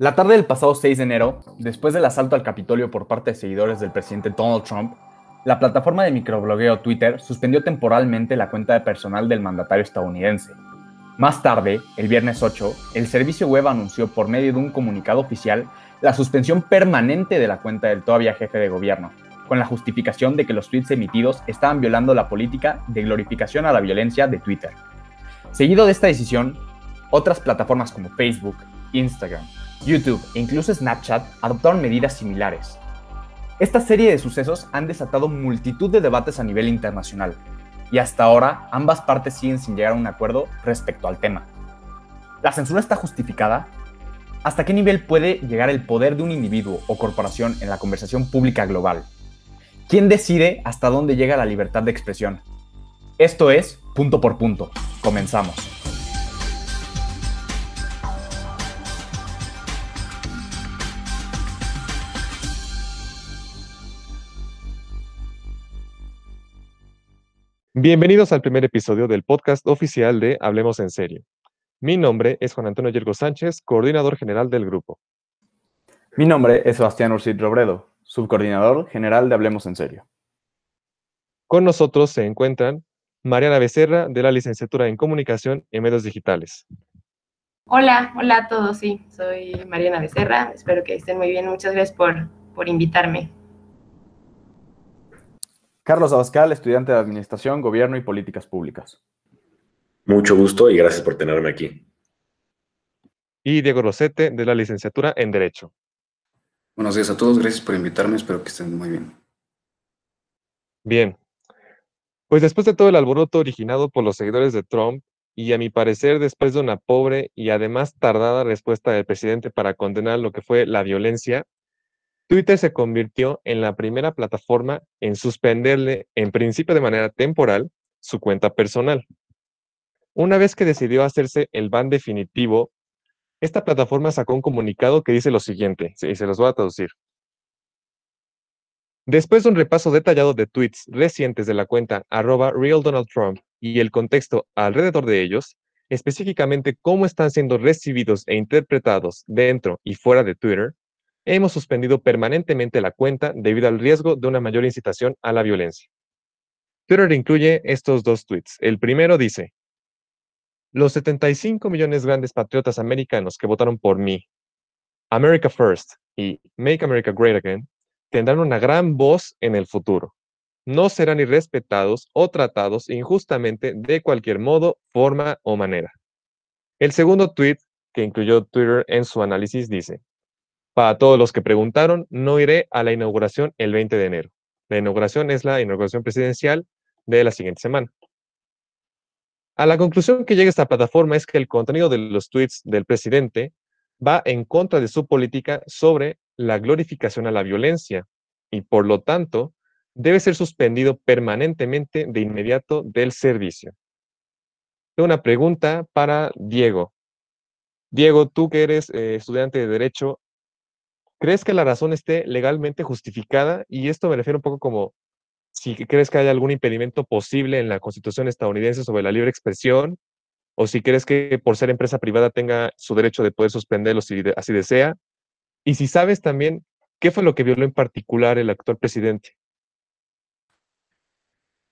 La tarde del pasado 6 de enero, después del asalto al Capitolio por parte de seguidores del presidente Donald Trump, la plataforma de microblogueo Twitter suspendió temporalmente la cuenta de personal del mandatario estadounidense. Más tarde, el viernes 8, el servicio web anunció por medio de un comunicado oficial la suspensión permanente de la cuenta del todavía jefe de gobierno, con la justificación de que los tweets emitidos estaban violando la política de glorificación a la violencia de Twitter. Seguido de esta decisión, otras plataformas como Facebook, Instagram, YouTube e incluso Snapchat adoptaron medidas similares. Esta serie de sucesos han desatado multitud de debates a nivel internacional, y hasta ahora ambas partes siguen sin llegar a un acuerdo respecto al tema. ¿La censura está justificada? ¿Hasta qué nivel puede llegar el poder de un individuo o corporación en la conversación pública global? ¿Quién decide hasta dónde llega la libertad de expresión? Esto es Punto por Punto. Comenzamos. Bienvenidos al primer episodio del podcast oficial de Hablemos en Serio. Mi nombre es Juan Antonio Yergo Sánchez, coordinador general del grupo. Mi nombre es Sebastián Ursid Robredo, subcoordinador general de Hablemos en Serio. Con nosotros se encuentran Mariana Becerra, de la licenciatura en Comunicación y Medios Digitales. Hola, hola a todos, sí, soy Mariana Becerra, espero que estén muy bien, muchas gracias por, por invitarme. Carlos Abascal, estudiante de Administración, Gobierno y Políticas Públicas. Mucho gusto y gracias por tenerme aquí. Y Diego Rosete, de la licenciatura en Derecho. Buenos días a todos, gracias por invitarme, espero que estén muy bien. Bien. Pues después de todo el alboroto originado por los seguidores de Trump, y a mi parecer después de una pobre y además tardada respuesta del presidente para condenar lo que fue la violencia, Twitter se convirtió en la primera plataforma en suspenderle, en principio de manera temporal, su cuenta personal. Una vez que decidió hacerse el ban definitivo, esta plataforma sacó un comunicado que dice lo siguiente, y se los voy a traducir. Después de un repaso detallado de tweets recientes de la cuenta arroba RealDonaldTrump y el contexto alrededor de ellos, específicamente cómo están siendo recibidos e interpretados dentro y fuera de Twitter, hemos suspendido permanentemente la cuenta debido al riesgo de una mayor incitación a la violencia. Twitter incluye estos dos tweets. El primero dice, los 75 millones grandes patriotas americanos que votaron por mí, America First y Make America Great Again, tendrán una gran voz en el futuro. No serán irrespetados o tratados injustamente de cualquier modo, forma o manera. El segundo tweet que incluyó Twitter en su análisis dice, para todos los que preguntaron, no iré a la inauguración el 20 de enero. La inauguración es la inauguración presidencial de la siguiente semana. A la conclusión que llega esta plataforma es que el contenido de los tweets del presidente va en contra de su política sobre la glorificación a la violencia y por lo tanto debe ser suspendido permanentemente de inmediato del servicio. Una pregunta para Diego. Diego, tú que eres eh, estudiante de Derecho, ¿Crees que la razón esté legalmente justificada? Y esto me refiero un poco como si crees que hay algún impedimento posible en la Constitución estadounidense sobre la libre expresión, o si crees que por ser empresa privada tenga su derecho de poder suspenderlo si así desea, y si sabes también qué fue lo que violó en particular el actual presidente.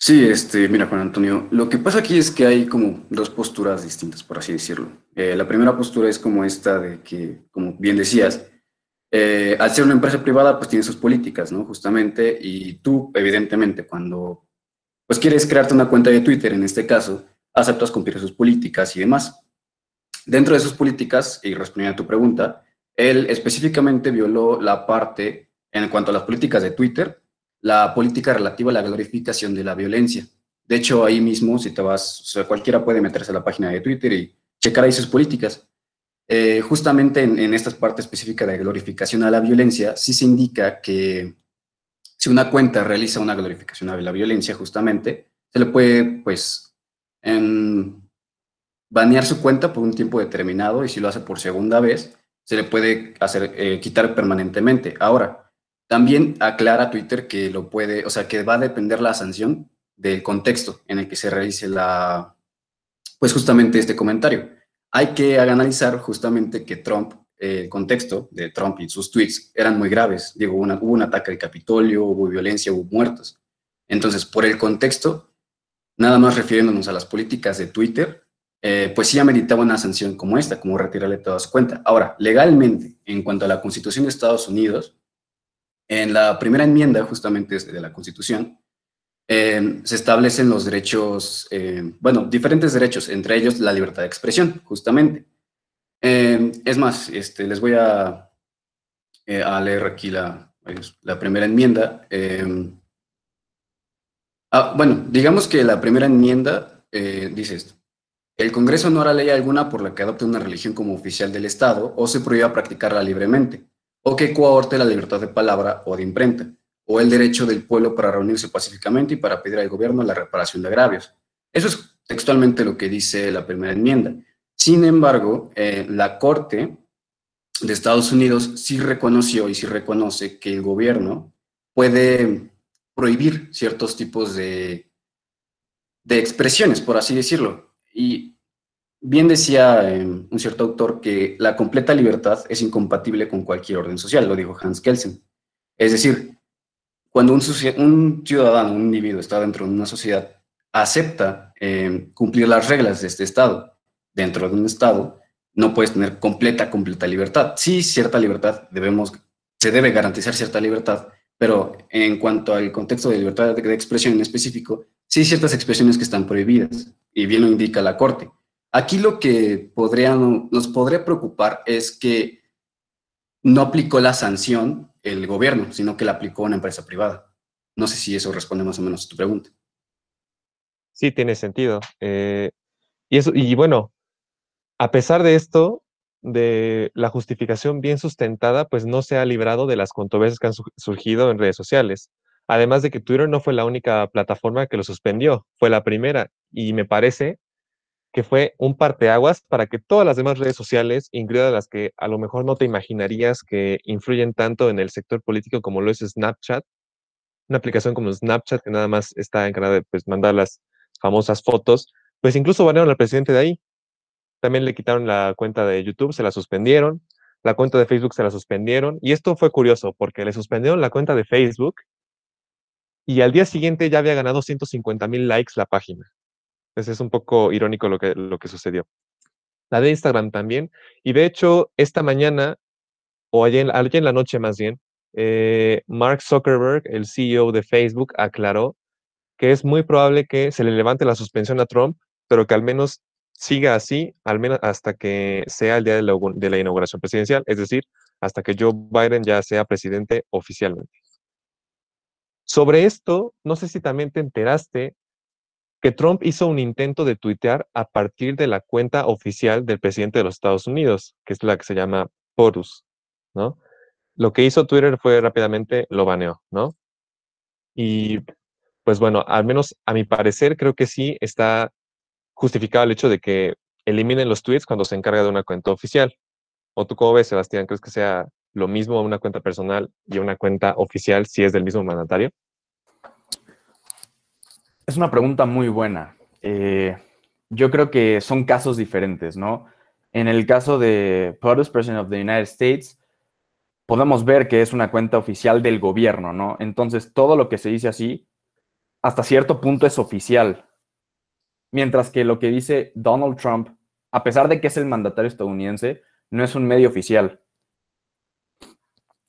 Sí, este, mira, Juan Antonio, lo que pasa aquí es que hay como dos posturas distintas, por así decirlo. Eh, la primera postura es como esta de que, como bien decías, eh, al ser una empresa privada, pues tiene sus políticas, ¿no? Justamente, y tú, evidentemente, cuando pues quieres crearte una cuenta de Twitter, en este caso, aceptas cumplir sus políticas y demás. Dentro de sus políticas, y respondiendo a tu pregunta, él específicamente violó la parte, en cuanto a las políticas de Twitter, la política relativa a la glorificación de la violencia. De hecho, ahí mismo, si te vas, o sea, cualquiera puede meterse a la página de Twitter y checar ahí sus políticas. Eh, justamente en, esta parte específica de glorificación a la violencia, sí se indica que si una cuenta realiza una glorificación a la violencia, justamente, se le puede, pues, banear su cuenta por un tiempo determinado y si lo hace por segunda vez, se le puede hacer eh, quitar permanentemente. Ahora, también aclara Twitter que lo puede, o sea, que va a depender la sanción del contexto en el que se realice la, pues justamente este comentario hay que analizar justamente que Trump el contexto de Trump y sus tweets eran muy graves. Digo, hubo un ataque al Capitolio, hubo violencia, hubo muertos. Entonces, por el contexto, nada más refiriéndonos a las políticas de Twitter, eh, pues sí ameritaba una sanción como esta, como retirarle todas cuentas. Ahora, legalmente, en cuanto a la Constitución de Estados Unidos, en la primera enmienda justamente de la Constitución, eh, se establecen los derechos, eh, bueno, diferentes derechos, entre ellos la libertad de expresión, justamente. es más, este, les voy a, a leer aquí la, la primera enmienda. Ah, bueno, digamos que la primera enmienda dice esto. El Congreso no hará ley alguna por la que adopte una religión como oficial del Estado o se prohíba practicarla libremente, o que cohorte la libertad de palabra o de imprenta, o el derecho del pueblo para reunirse pacíficamente y para pedir al gobierno la reparación de agravios. Eso es textualmente lo que dice la primera enmienda. Sin embargo, eh, la Corte de Estados Unidos sí reconoció y sí reconoce que el gobierno puede prohibir ciertos tipos de, de expresiones, por así decirlo. Y bien decía eh, un cierto autor que la completa libertad es incompatible con cualquier orden social, lo dijo Hans Kelsen. Es decir, cuando un, ciudadano, un individuo está dentro de una sociedad, acepta eh, cumplir las reglas de este Estado, dentro de un Estado, no puedes tener completa, completa libertad. Sí, cierta libertad, debemos, se debe garantizar cierta libertad, pero en cuanto al contexto de libertad de expresión en específico, sí ciertas expresiones que están prohibidas y bien lo indica la Corte. Aquí lo que nos podría preocupar es que no aplicó la sanción el gobierno, sino que la aplicó una empresa privada. No sé si eso responde más o menos a tu pregunta. Sí, tiene sentido. Eh, y, eso, y bueno, a pesar de esto, de la justificación bien sustentada, pues no se ha librado de las controversias que han surgido en redes sociales. Además de que Twitter no fue la única plataforma que lo suspendió, fue la primera y me parece que fue un parteaguas para que todas las demás redes sociales, incluidas las que a lo mejor no te imaginarías que influyen tanto en el sector político como lo es Snapchat, una aplicación como Snapchat que nada más está encargada de pues, mandar las famosas fotos, pues incluso banearon al presidente de ahí. También le quitaron la cuenta de YouTube, se la suspendieron, la cuenta de Facebook se la suspendieron, y esto fue curioso porque le suspendieron la cuenta de Facebook y al día siguiente ya había ganado 150 mil likes la página. Es un poco irónico lo que, lo que sucedió. La de Instagram también. Y de hecho, esta mañana, o ayer, en la noche más bien, eh, Mark Zuckerberg, el CEO de Facebook, aclaró que es muy probable que se le levante la suspensión a Trump, pero que al menos siga así, al menos hasta que sea el día de la, de la inauguración presidencial, es decir, hasta que Joe Biden ya sea presidente oficialmente. Sobre esto, no sé si también te enteraste que Trump hizo un intento de tuitear a partir de la cuenta oficial del presidente de los Estados Unidos, que es la que se llama Porus, ¿no? Lo que hizo Twitter fue rápidamente lo baneó, ¿no? Y pues bueno, al menos a mi parecer creo que sí está justificado el hecho de que eliminen los tweets cuando se encarga de una cuenta oficial. ¿O tú cómo ves, Sebastián? ¿Crees que sea lo mismo una cuenta personal y una cuenta oficial si es del mismo mandatario? Es una pregunta muy buena. Eh, yo creo que son casos diferentes, ¿no? En el caso de POTUS, President of the United States, podemos ver que es una cuenta oficial del gobierno, ¿no? Entonces, todo lo que se dice así, hasta cierto punto es oficial. Mientras que lo que dice Donald Trump, a pesar de que es el mandatario estadounidense, no es un medio oficial.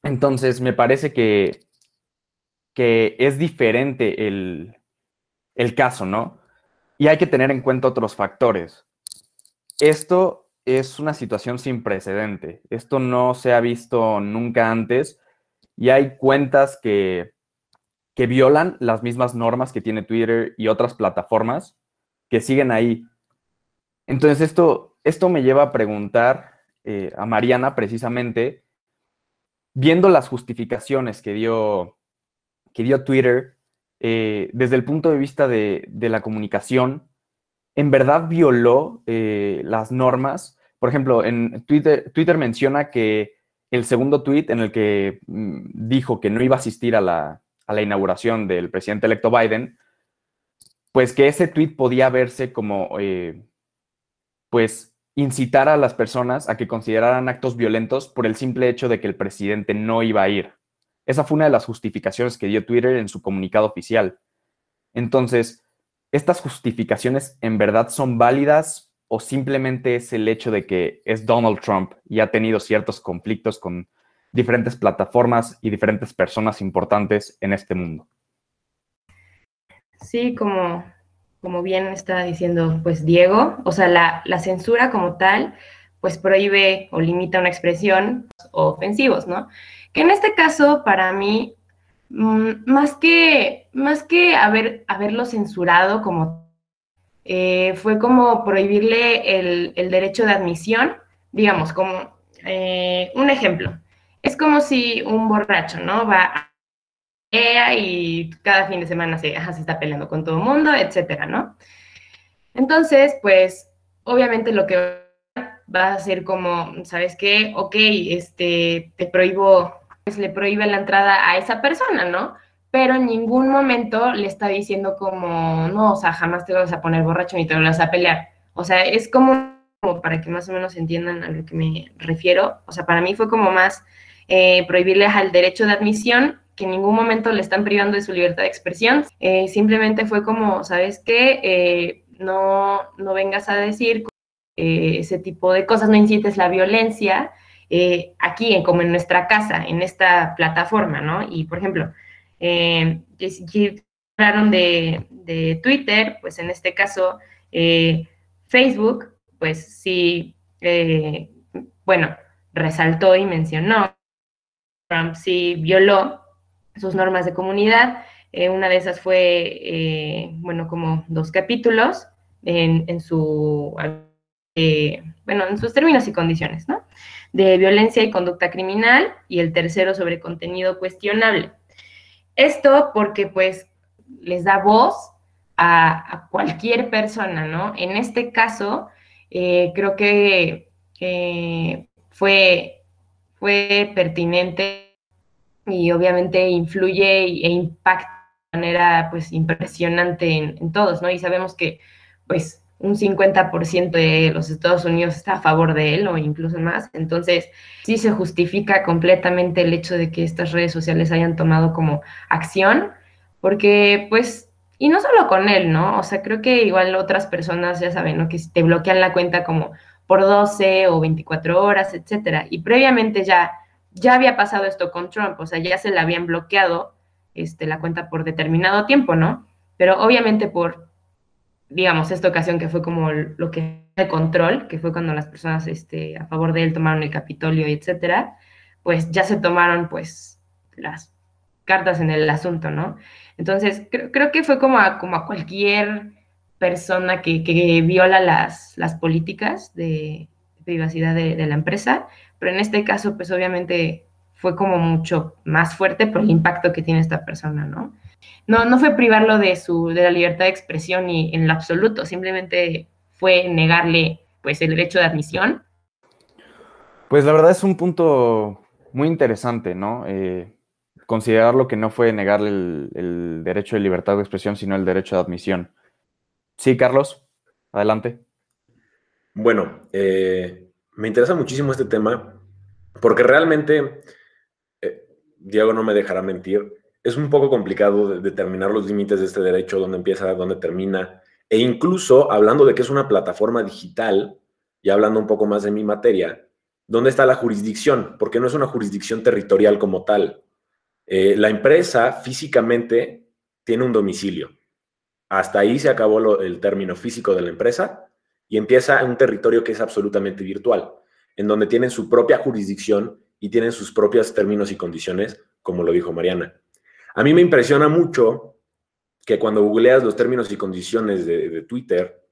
Entonces, me parece que, que es diferente el, el caso, ¿no? Y hay que tener en cuenta otros factores. Esto es una situación sin precedente. Esto no se ha visto nunca antes y hay cuentas que, que violan las mismas normas que tiene Twitter y otras plataformas que siguen ahí. Entonces, esto, esto me lleva a preguntar eh, a Mariana precisamente viendo las justificaciones que dio, que dio Twitter eh, desde el punto de vista de, la comunicación, ¿en verdad violó eh, las normas? Por ejemplo, en Twitter, Twitter menciona que el segundo tweet en el que mm, dijo que no iba a asistir a la, a la inauguración del presidente electo Biden, pues que ese tweet podía verse como, eh, pues, incitar a las personas a que consideraran actos violentos por el simple hecho de que el presidente no iba a ir. Esa fue una de las justificaciones que dio Twitter en su comunicado oficial. Entonces, ¿estas justificaciones en verdad son válidas o simplemente es el hecho de que es Donald Trump y ha tenido ciertos conflictos con diferentes plataformas y diferentes personas importantes en este mundo? Sí, como, como bien está diciendo pues Diego, o sea, la, la censura como tal pues prohíbe o limita una expresión ofensivos, ¿no? Que en este caso, para mí, Mm, más que, más que haber, haberlo censurado como eh, fue como prohibirle el, derecho de admisión, digamos, como eh, un ejemplo. Es como si un borracho, ¿no? Va a y cada fin de semana se, se está peleando con todo el mundo, etcétera, ¿no? Entonces, pues, obviamente lo que va a ser como, ¿sabes qué? Ok, este, te prohíbo pues, le prohíbe la entrada a esa persona, ¿no? Pero en ningún momento le está diciendo como, no, o sea, jamás te vas a poner borracho ni te vas a pelear. O sea, es como, para que más o menos entiendan a lo que me refiero. O sea, para mí fue como más eh, prohibirle al derecho de admisión, que en ningún momento le están privando de su libertad de expresión. Eh, simplemente fue como, ¿sabes qué? Eh, no, no vengas a decir ese tipo de cosas, no incites la violencia eh, aquí, en, como en nuestra casa, en esta plataforma, ¿no? Y, por ejemplo, eh, hablaron de, de, Twitter, pues en este caso, eh, Facebook, pues sí, eh, bueno, resaltó y mencionó, Trump sí violó sus normas de comunidad. una de esas fue, bueno, como dos capítulos en, en su, bueno, en sus términos y condiciones, ¿no? de violencia y conducta criminal y el tercero sobre contenido cuestionable. Esto porque pues les da voz a, cualquier persona, ¿no? En este caso, eh, creo que fue, fue pertinente y obviamente influye e impacta de manera pues impresionante en todos, ¿no? Y sabemos que pues un 50% de los Estados Unidos está a favor de él o incluso más. Entonces, sí se justifica completamente el hecho de que estas redes sociales hayan tomado como acción, porque pues, y no solo con él, ¿no? O sea, creo que igual otras personas, ya saben, ¿no? Que te bloquean la cuenta como por 12 o 24 horas, etcétera. Y previamente ya, ya había pasado esto con Trump, o sea, ya se le habían bloqueado este, la cuenta por determinado tiempo, ¿no? Pero obviamente por digamos, esta ocasión que fue como lo que de control, que fue cuando las personas este, a favor de él tomaron el Capitolio etcétera, pues ya se tomaron pues las cartas en el asunto, ¿no? Entonces, creo, que fue como a, como a cualquier persona que, viola las, las políticas de, privacidad de, de, la empresa, pero en este caso, pues obviamente fue como mucho más fuerte por el impacto que tiene esta persona, ¿no? No, no fue privarlo de, su, de la libertad de expresión y en lo absoluto, simplemente fue negarle pues el derecho de admisión. Pues la verdad es un punto muy interesante, ¿no? Eh, considerarlo que no fue negarle el, derecho de libertad de expresión, sino el derecho de admisión. Sí, Carlos, adelante. Bueno, eh, me interesa muchísimo este tema porque realmente, eh, Diego no me dejará mentir, es un poco complicado determinar los límites de este derecho, dónde empieza, dónde termina. E incluso hablando de que es una plataforma digital, y hablando un poco más de mi materia, ¿dónde está la jurisdicción? Porque no es una jurisdicción territorial como tal. Eh, la empresa físicamente tiene un domicilio. Hasta ahí se acabó el término físico de la empresa y empieza en un territorio que es absolutamente virtual, en donde tienen su propia jurisdicción y tienen sus propios términos y condiciones, como lo dijo Mariana. A mí me impresiona mucho que cuando googleas los términos y condiciones de, Twitter,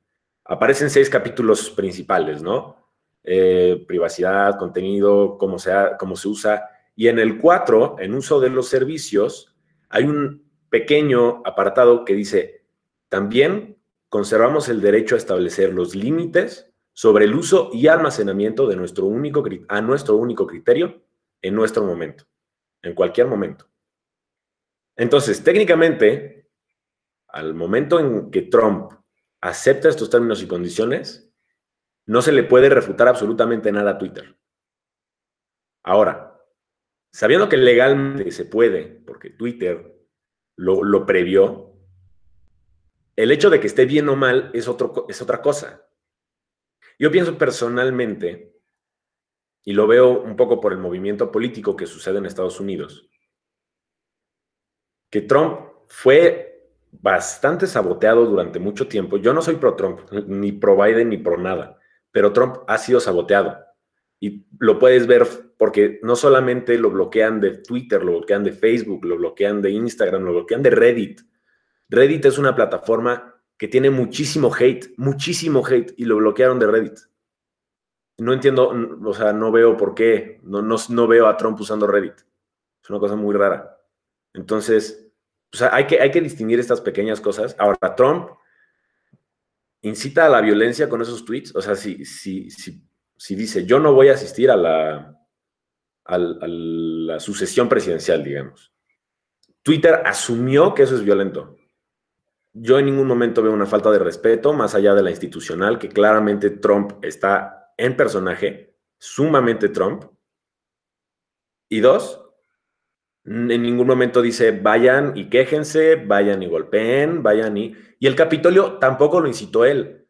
aparecen seis capítulos principales, ¿no? Eh, privacidad, contenido, cómo se, cómo se usa. Y en el cuatro, en uso de los servicios, hay un pequeño apartado que dice, también conservamos el derecho a establecer los límites sobre el uso y almacenamiento de nuestro único, a nuestro único criterio en nuestro momento, en cualquier momento. Entonces, técnicamente, al momento en que Trump acepta estos términos y condiciones, no se le puede refutar absolutamente nada a Twitter. Ahora, sabiendo que legalmente se puede, porque Twitter lo, previó, el hecho de que esté bien o mal es, otro, es otra cosa. Yo pienso personalmente, y lo veo un poco por el movimiento político que sucede en Estados Unidos, que Trump fue bastante saboteado durante mucho tiempo. Yo no soy pro Trump, ni pro Biden, ni pro nada, pero Trump ha sido saboteado. Y lo puedes ver porque no solamente lo bloquean de Twitter, lo bloquean de Facebook, lo bloquean de Instagram, lo bloquean de Reddit. Reddit es una plataforma que tiene muchísimo hate, muchísimo hate, y lo bloquearon de Reddit. No entiendo, o sea, no veo por qué, no, no, veo a Trump usando Reddit. Es una cosa muy rara. Entonces, sea, hay que, hay que distinguir estas pequeñas cosas. Ahora, Trump incita a la violencia con esos tweets. O sea, si, si, si, si dice, yo no voy a asistir a la, a la sucesión presidencial, digamos. Twitter asumió que eso es violento yo en ningún momento veo una falta de respeto, más allá de la institucional, que claramente Trump está en personaje, sumamente Trump. Y dos, en ningún momento dice vayan y quéjense, vayan y golpeen, vayan y... Y el Capitolio tampoco lo incitó él.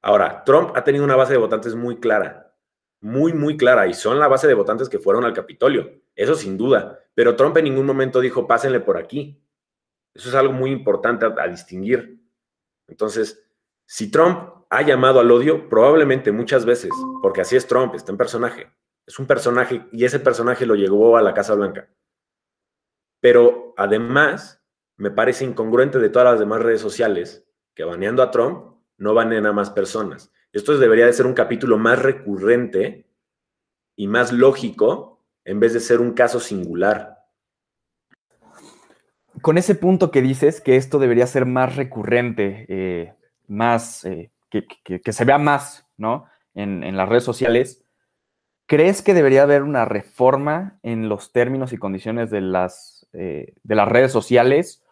Ahora, Trump ha tenido una base de votantes muy clara, muy, muy clara, y son la base de votantes que fueron al Capitolio, eso sin duda. Pero Trump en ningún momento dijo pásenle por aquí. Eso es algo muy importante a, distinguir. Entonces, si Trump ha llamado al odio, probablemente muchas veces, porque así es Trump, está en personaje. Es un personaje y ese personaje lo llegó a la Casa Blanca. Pero además, me parece incongruente de todas las demás redes sociales que baneando a Trump no baneen a más personas. Esto debería de ser un capítulo más recurrente y más lógico en vez de ser un caso singular con ese punto que dices, que esto debería ser más recurrente, eh, más, eh, que, se vea más, ¿no? En, las redes sociales, ¿crees que debería haber una reforma en los términos y condiciones de las, eh, de las redes sociales?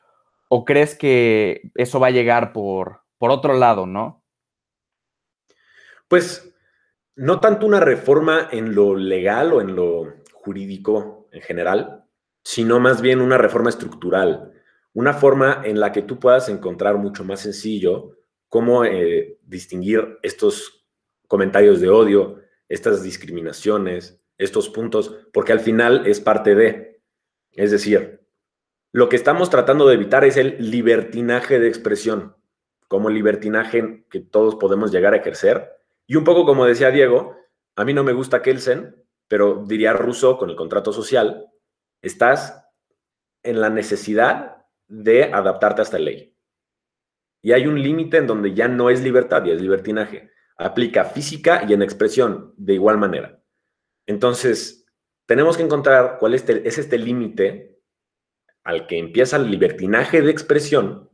¿O crees que eso va a llegar por, por otro lado, no? Pues no tanto una reforma en lo legal o en lo jurídico en general, sino más bien una reforma estructural, una forma en la que tú puedas encontrar mucho más sencillo cómo eh, distinguir estos comentarios de odio, estas discriminaciones, estos puntos, porque al final es parte de, es decir, lo que estamos tratando de evitar es el libertinaje de expresión, como libertinaje que todos podemos llegar a ejercer. Y un poco como decía Diego, a mí no me gusta Kelsen, pero diría Russo con el contrato social, estás en la necesidad de adaptarte a esta ley. Y hay un límite en donde ya no es libertad, y es libertinaje. Aplica física y en expresión de igual manera. Entonces, tenemos que encontrar cuál es este, es este límite al que empieza el libertinaje de expresión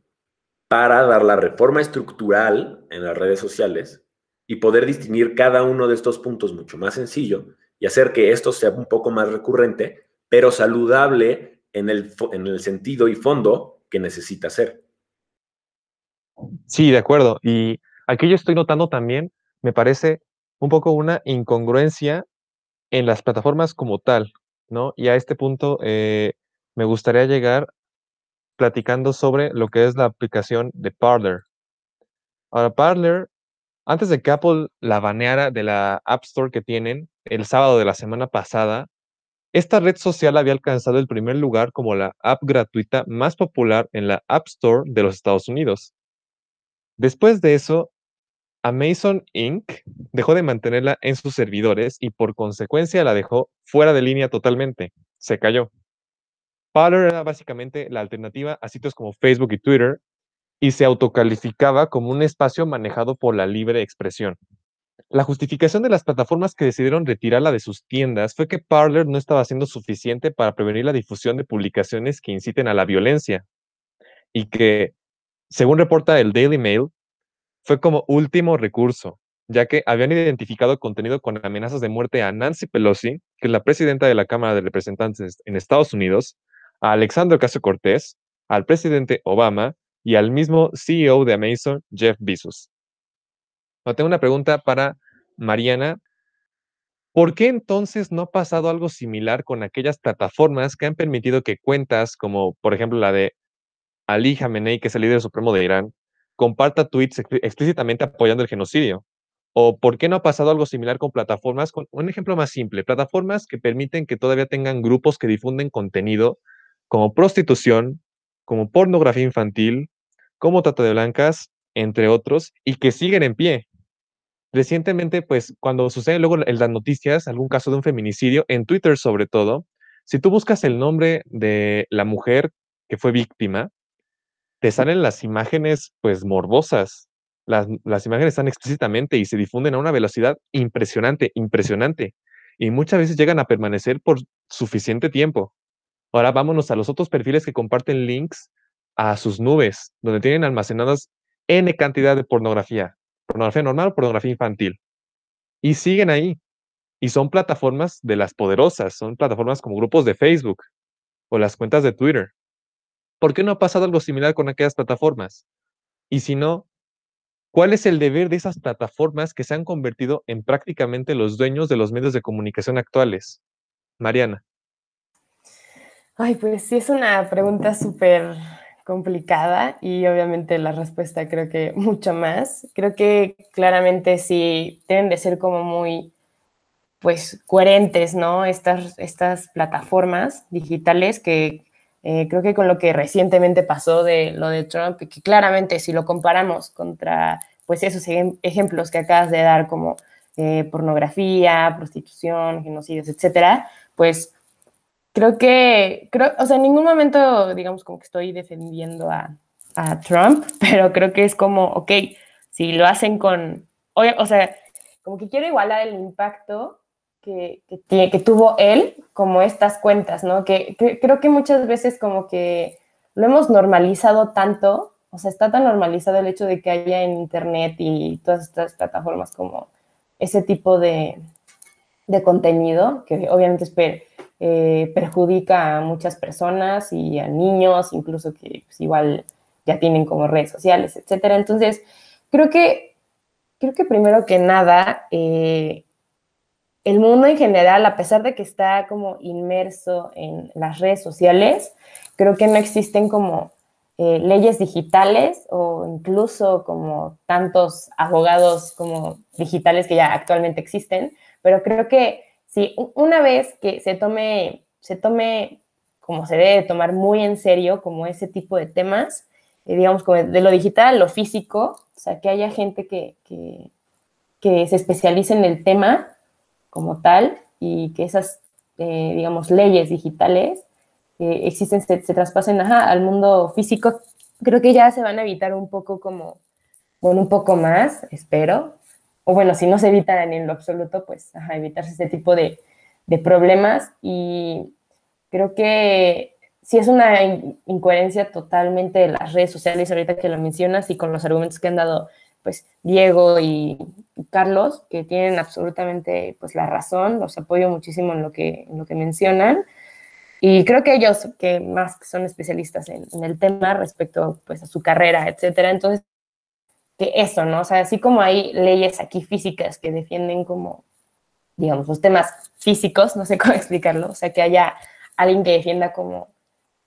para dar la reforma estructural en las redes sociales y poder distinguir cada uno de estos puntos mucho más sencillo y hacer que esto sea un poco más recurrente pero saludable en el, en el sentido y fondo que necesita ser. Sí, de acuerdo. Y aquí yo estoy notando también, me parece un poco una incongruencia en las plataformas como tal, ¿no? Y a este punto eh, me gustaría llegar platicando sobre lo que es la aplicación de Parler. Ahora, Parler, antes de que Apple la baneara de la App Store que tienen el sábado de la semana pasada, esta red social había alcanzado el primer lugar como la app gratuita más popular en la App Store de los Estados Unidos. Después de eso, Amazon Inc. dejó de mantenerla en sus servidores y por consecuencia la dejó fuera de línea totalmente. Se cayó. Parler era básicamente la alternativa a sitios como Facebook y Twitter y se autocalificaba como un espacio manejado por la libre expresión. La justificación de las plataformas que decidieron retirarla de sus tiendas fue que Parler no estaba haciendo suficiente para prevenir la difusión de publicaciones que inciten a la violencia y que, según reporta el Daily Mail, fue como último recurso, ya que habían identificado contenido con amenazas de muerte a Nancy Pelosi, que es la presidenta de la Cámara de Representantes en Estados Unidos, a Alexandro Casio Cortés, al presidente Obama y al mismo CEO de Amazon, Jeff Bezos. Tengo una pregunta para Mariana, ¿por qué entonces no ha pasado algo similar con aquellas plataformas que han permitido que cuentas como, por ejemplo, la de Ali Khamenei, que es el líder supremo de Irán, comparta tweets explícitamente apoyando el genocidio? ¿O por qué no ha pasado algo similar con plataformas? Con un ejemplo más simple, plataformas que permiten que todavía tengan grupos que difunden contenido como prostitución, como pornografía infantil, como trata de blancas, entre otros, y que siguen en pie. Recientemente, pues cuando sucede luego en las noticias, algún caso de un feminicidio, en Twitter sobre todo, si tú buscas el nombre de la mujer que fue víctima, te salen las imágenes pues morbosas. Las, las imágenes están explícitamente y se difunden a una velocidad impresionante, impresionante. Y muchas veces llegan a permanecer por suficiente tiempo. Ahora vámonos a los otros perfiles que comparten links a sus nubes, donde tienen almacenadas N cantidad de pornografía, pornografía normal o pornografía infantil. Y siguen ahí. Y son plataformas de las poderosas, son plataformas como grupos de Facebook o las cuentas de Twitter. ¿Por qué no ha pasado algo similar con aquellas plataformas? Y si no, ¿cuál es el deber de esas plataformas que se han convertido en prácticamente los dueños de los medios de comunicación actuales? Mariana. Ay, pues sí, es una pregunta súper complicada y obviamente la respuesta creo que mucho más. Creo que claramente sí deben de ser como muy, pues, coherentes, ¿no? Estas, estas plataformas digitales que eh, creo que con lo que recientemente pasó de lo de Trump, que claramente si lo comparamos contra, pues, esos ejemplos que acabas de dar como eh, pornografía, prostitución, genocidios, etcétera, pues creo que, creo, o sea, en ningún momento, digamos, como que estoy defendiendo a, Trump, pero creo que es como, ok, si lo hacen con, o sea, como que quiero igualar el impacto que, que, que, tuvo él como estas cuentas, ¿no? Que, que, creo que muchas veces como que lo hemos normalizado tanto, o sea, está tan normalizado el hecho de que haya en Internet y todas estas plataformas como ese tipo de, de contenido, que obviamente eh, perjudica a muchas personas y a niños, incluso que pues, igual ya tienen como redes sociales, etcétera. Entonces, creo que, creo que primero que nada, eh, el mundo en general, a pesar de que está como inmerso en las redes sociales, creo que no existen como eh, leyes digitales o incluso como tantos abogados como digitales que ya actualmente existen, pero creo que Sí, una vez que se tome, se tome como se debe tomar muy en serio, como ese tipo de temas, eh, digamos, como de lo digital lo físico, o sea, que haya gente que, que, se especialice en el tema como tal y que esas, eh, digamos, leyes digitales que existen se, traspasen al mundo físico, creo que ya se van a evitar un poco como, bueno, un poco más, espero, o bueno, si no se evitan en lo absoluto, pues evitarse este tipo de, de, problemas. Y creo que si es una incoherencia totalmente de las redes sociales, ahorita que lo mencionas, y con los argumentos que han dado pues Diego y Carlos, que tienen absolutamente pues la razón, los apoyo muchísimo en lo que, en lo que mencionan. Y creo que ellos, que más son especialistas en, en, el tema respecto pues, a su carrera, etcétera, entonces que eso, ¿no? O sea, así como hay leyes aquí físicas que defienden como, digamos, los temas físicos, no sé cómo explicarlo, o sea, que haya alguien que defienda como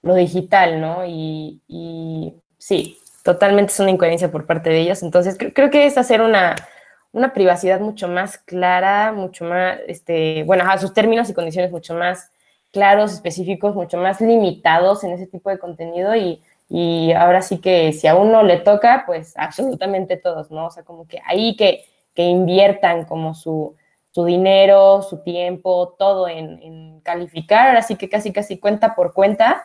lo digital, ¿no? Y, y sí, totalmente es una incoherencia por parte de ellos. Entonces, creo, que es hacer una, una privacidad mucho más clara, mucho más, este, bueno, a sus términos y condiciones mucho más claros, específicos, mucho más limitados en ese tipo de contenido y y ahora sí que si a uno le toca, pues absolutamente todos, ¿no? O sea, como que ahí que, que inviertan como su, su dinero, su tiempo, todo en, calificar, ahora sí que casi, casi cuenta por cuenta,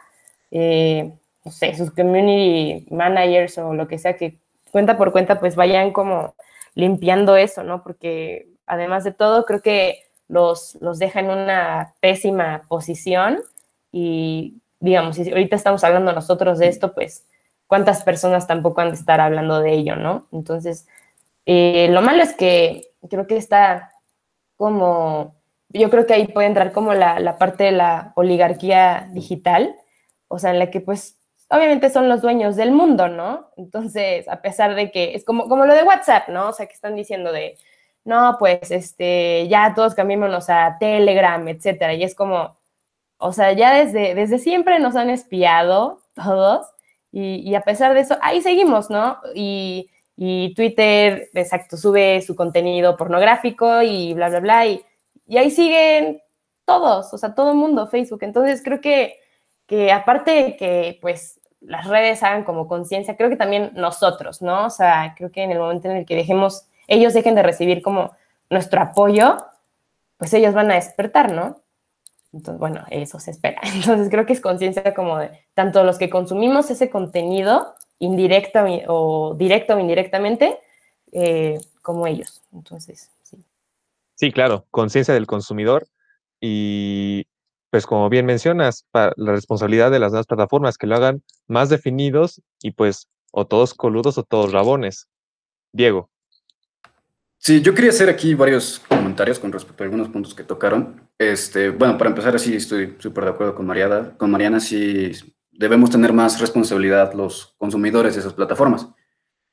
eh, no sé, sus community managers o lo que sea que cuenta por cuenta, pues vayan como limpiando eso, ¿no? Porque además de todo, creo que los, los deja en una pésima posición y digamos, si ahorita estamos hablando nosotros de esto, pues, ¿cuántas personas tampoco han de estar hablando de ello, no? Entonces, eh, lo malo es que creo que está como, yo creo que ahí puede entrar como la, la, parte de la oligarquía digital, o sea, en la que pues obviamente son los dueños del mundo, ¿no? Entonces, a pesar de que es como, como lo de WhatsApp, ¿no? O sea, que están diciendo de, no, pues, este, ya todos cambiémonos a Telegram, etcétera. Y es como, o sea, ya desde, desde siempre nos han espiado todos y, a pesar de eso, ahí seguimos, ¿no? Y, y, Twitter, exacto, sube su contenido pornográfico y bla, bla, bla, y, y ahí siguen todos, o sea, todo el mundo, Facebook. Entonces creo que, que aparte de que, pues, las redes hagan como conciencia, creo que también nosotros, ¿no? O sea, creo que en el momento en el que dejemos, ellos dejen de recibir como nuestro apoyo, pues ellos van a despertar, ¿no? Entonces, bueno, eso se espera. Entonces creo que es conciencia como de tanto los que consumimos ese contenido, indirecto o directo o indirectamente, eh, como ellos. Entonces, sí. Sí, claro, conciencia del consumidor y pues como bien mencionas, para la responsabilidad de las nuevas plataformas que lo hagan más definidos y pues o todos coludos o todos rabones. Diego. Sí, yo quería hacer aquí varios comentarios con respecto a algunos puntos que tocaron. Este, bueno, para empezar, así estoy súper de acuerdo con Mariana. Con Mariana, sí debemos tener más responsabilidad los consumidores de esas plataformas.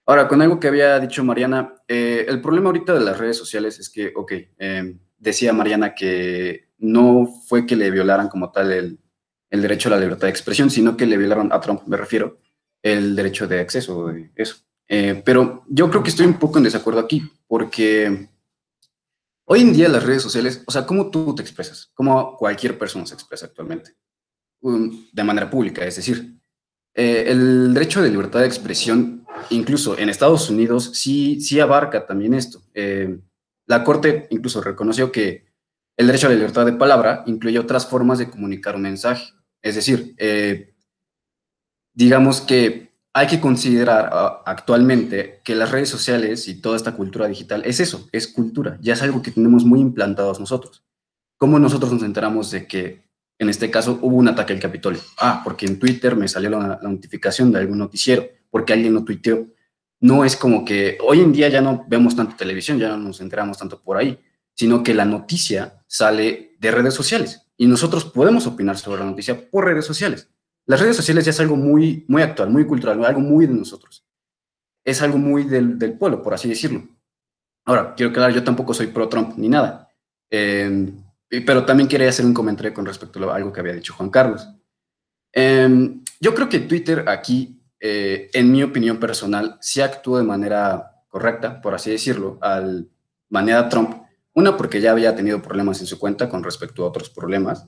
Ahora, con algo que había dicho Mariana, eh, el problema ahorita de las redes sociales es que, ok, em, decía Mariana que no fue que le violaran como tal el, el, derecho a la libertad de expresión, sino que le violaron a Trump, me refiero, el derecho de acceso, eso. Eh, pero yo creo que estoy un poco en desacuerdo aquí, porque hoy en día las redes sociales, o sea, ¿cómo tú te expresas? ¿Cómo cualquier persona se expresa actualmente? De manera pública, es decir, eh, el derecho de libertad de expresión, incluso en Estados Unidos, sí, sí abarca también esto. Eh, la Corte incluso reconoció que el derecho a la libertad de palabra incluye otras formas de comunicar un mensaje. Es decir, digamos que hay que considerar ah, actualmente que las redes sociales y toda esta cultura digital es eso, es cultura, ya es algo que tenemos muy implantados nosotros. ¿Cómo nosotros nos enteramos de que en este caso hubo un ataque al Capitolio? Ah, porque en Twitter me salió la, notificación de algún noticiero, porque alguien lo tuiteó. No es como que hoy en día ya no vemos tanto televisión, ya no nos enteramos tanto por ahí, sino que la noticia sale de redes sociales y nosotros podemos opinar sobre la noticia por redes sociales. Las redes sociales ya es algo muy, muy actual, muy cultural, algo muy de nosotros. Es algo muy del, del pueblo, por así decirlo. Ahora, quiero aclarar, yo tampoco soy pro-Trump ni nada. Em, pero también quería hacer un comentario con respecto a algo que había dicho Juan Carlos. Em, yo creo que Twitter aquí, eh, en mi opinión personal, sí actuó de manera correcta, por así decirlo, al manera Trump. Una, porque ya había tenido problemas en su cuenta con respecto a otros problemas.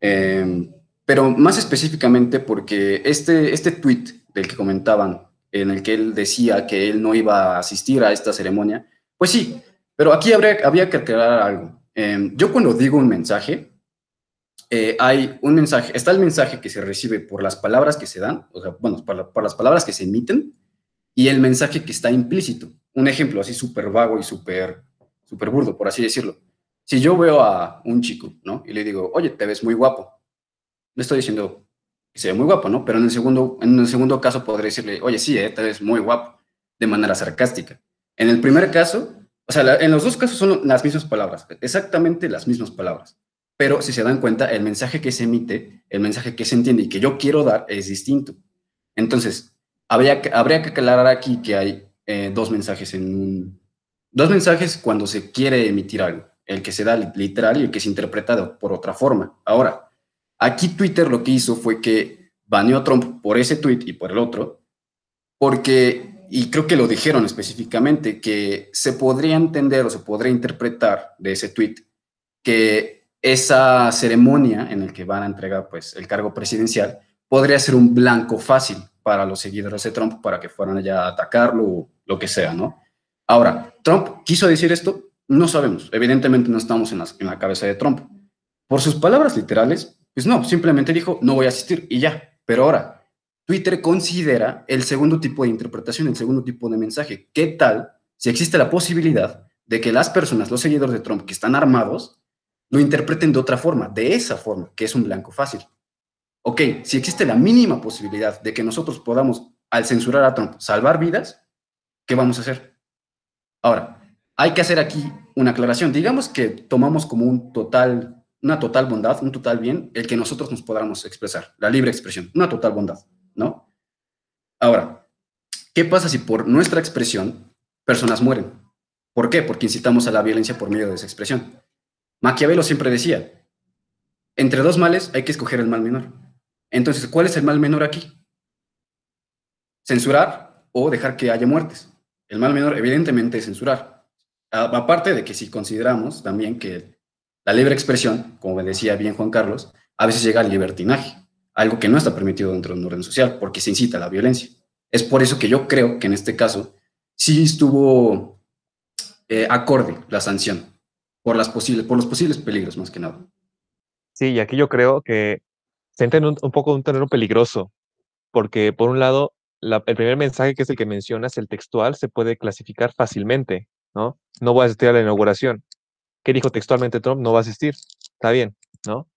Eh, pero más específicamente porque este, este tweet del que comentaban, en el que él decía que él no iba a asistir a esta ceremonia, pues sí, pero aquí habría, había que aclarar algo. Em, yo cuando digo un mensaje, eh, hay un mensaje, está el mensaje que se recibe por las palabras que se dan, o sea, bueno, por, las palabras que se emiten, y el mensaje que está implícito. Un ejemplo así súper vago y súper súper burdo, por así decirlo. Si yo veo a un chico, ¿no? Y le digo, oye, te ves muy guapo le estoy diciendo que se ve muy guapo, ¿no? Pero en el segundo, en el segundo caso podré decirle, oye, sí, eh, te ves muy guapo, de manera sarcástica. En el primer caso, o sea, en los dos casos son las mismas palabras, exactamente las mismas palabras. Pero si se dan cuenta, el mensaje que se emite, el mensaje que se entiende y que yo quiero dar es distinto. Entonces, habría que, habría que aclarar aquí que hay eh, dos mensajes en un, dos mensajes cuando se quiere emitir algo, el que se da literal y el que es interpretado por otra forma. Ahora, Aquí Twitter lo que hizo fue que baneó a Trump por ese tweet y por el otro, porque, y creo que lo dijeron específicamente, que se podría entender o se podría interpretar de ese tweet que esa ceremonia en la que van a entregar pues, el cargo presidencial podría ser un blanco fácil para los seguidores de Trump para que fueran allá a atacarlo o lo que sea, ¿no? Ahora, ¿Trump quiso decir esto? No sabemos. Evidentemente no estamos en la cabeza de Trump. Por sus palabras literales, pues no, simplemente dijo, no voy a asistir y ya. Pero ahora, Twitter considera el segundo tipo de interpretación, el segundo tipo de mensaje. ¿Qué tal si existe la posibilidad de que las personas, los seguidores de Trump que están armados, lo interpreten de otra forma, de esa forma, que es un blanco fácil? Ok, si existe la mínima posibilidad de que nosotros podamos, al censurar a Trump, salvar vidas, ¿qué vamos a hacer? Ahora, hay que hacer aquí una aclaración. Digamos que tomamos como un total una total bondad, un total bien, el que nosotros nos podamos expresar, la libre expresión, una total bondad, ¿no? Ahora, ¿qué pasa si por nuestra expresión personas mueren? ¿Por qué? Porque incitamos a la violencia por medio de esa expresión. Maquiavelo siempre decía, entre dos males hay que escoger el mal menor. Entonces, ¿cuál es el mal menor aquí? Censurar o dejar que haya muertes. El mal menor, evidentemente, es censurar. Aparte de que si consideramos también que la libre expresión, como decía bien Juan Carlos, a veces llega al libertinaje, algo que no está permitido dentro de un orden social, porque se incita a la violencia. Es por eso que yo creo que en este caso sí estuvo eh, acorde la sanción, por, las posibles, por los posibles peligros más que nada. Sí, y aquí yo creo que se entra en un, poco un terreno peligroso, porque por un lado, el primer mensaje que es el que mencionas, el textual, se puede clasificar fácilmente, ¿no? No voy a asistir a la inauguración. ¿Qué dijo textualmente Trump? No va a asistir. Está bien, ¿no?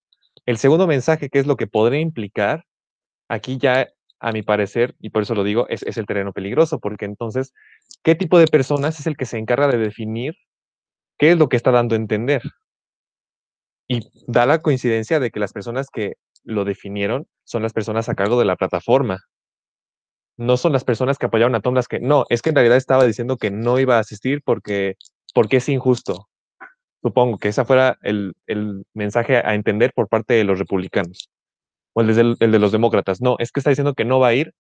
El segundo mensaje, que es lo que podría implicar, aquí ya, a mi parecer, y por eso lo digo, es, es el terreno peligroso, porque entonces, ¿qué tipo de personas es el que se encarga de definir qué es lo que está dando a entender? Y da la coincidencia de que las personas que lo definieron son las personas a cargo de la plataforma. No son las personas que apoyaron a Tom las que no, es que en realidad estaba diciendo que no iba a asistir porque, porque es injusto. Supongo que ese fuera el, mensaje a entender por parte de los republicanos o el de, el de los demócratas. No, es que está diciendo que no va a ir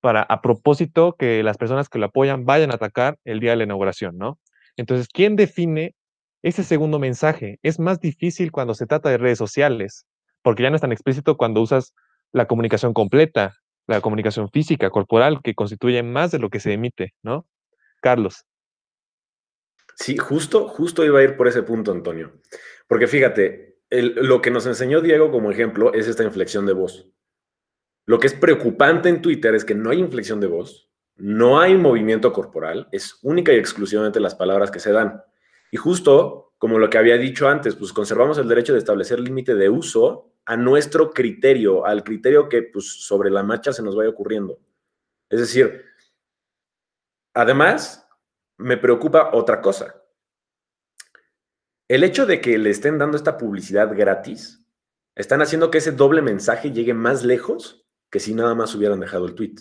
para a propósito que las personas que lo apoyan vayan a atacar el día de la inauguración, ¿no? Entonces, ¿quién define ese segundo mensaje es más difícil cuando se trata de redes sociales, porque ya no es tan explícito cuando usas la comunicación completa, la comunicación física, corporal, que constituye más de lo que se emite, ¿no? Carlos. Sí, justo, justo iba a ir por ese punto, Antonio. Porque fíjate, lo que nos enseñó Diego como ejemplo es esta inflexión de voz. Lo que es preocupante en Twitter es que no hay inflexión de voz, no hay movimiento corporal, es única y exclusivamente las palabras que se dan. Y justo como lo que había dicho antes, pues conservamos el derecho de establecer límite de uso a nuestro criterio, al criterio que pues, sobre la marcha se nos vaya ocurriendo. Es decir, además, me preocupa otra cosa. El hecho de que le estén dando esta publicidad gratis, están haciendo que ese doble mensaje llegue más lejos que si nada más hubieran dejado el tweet.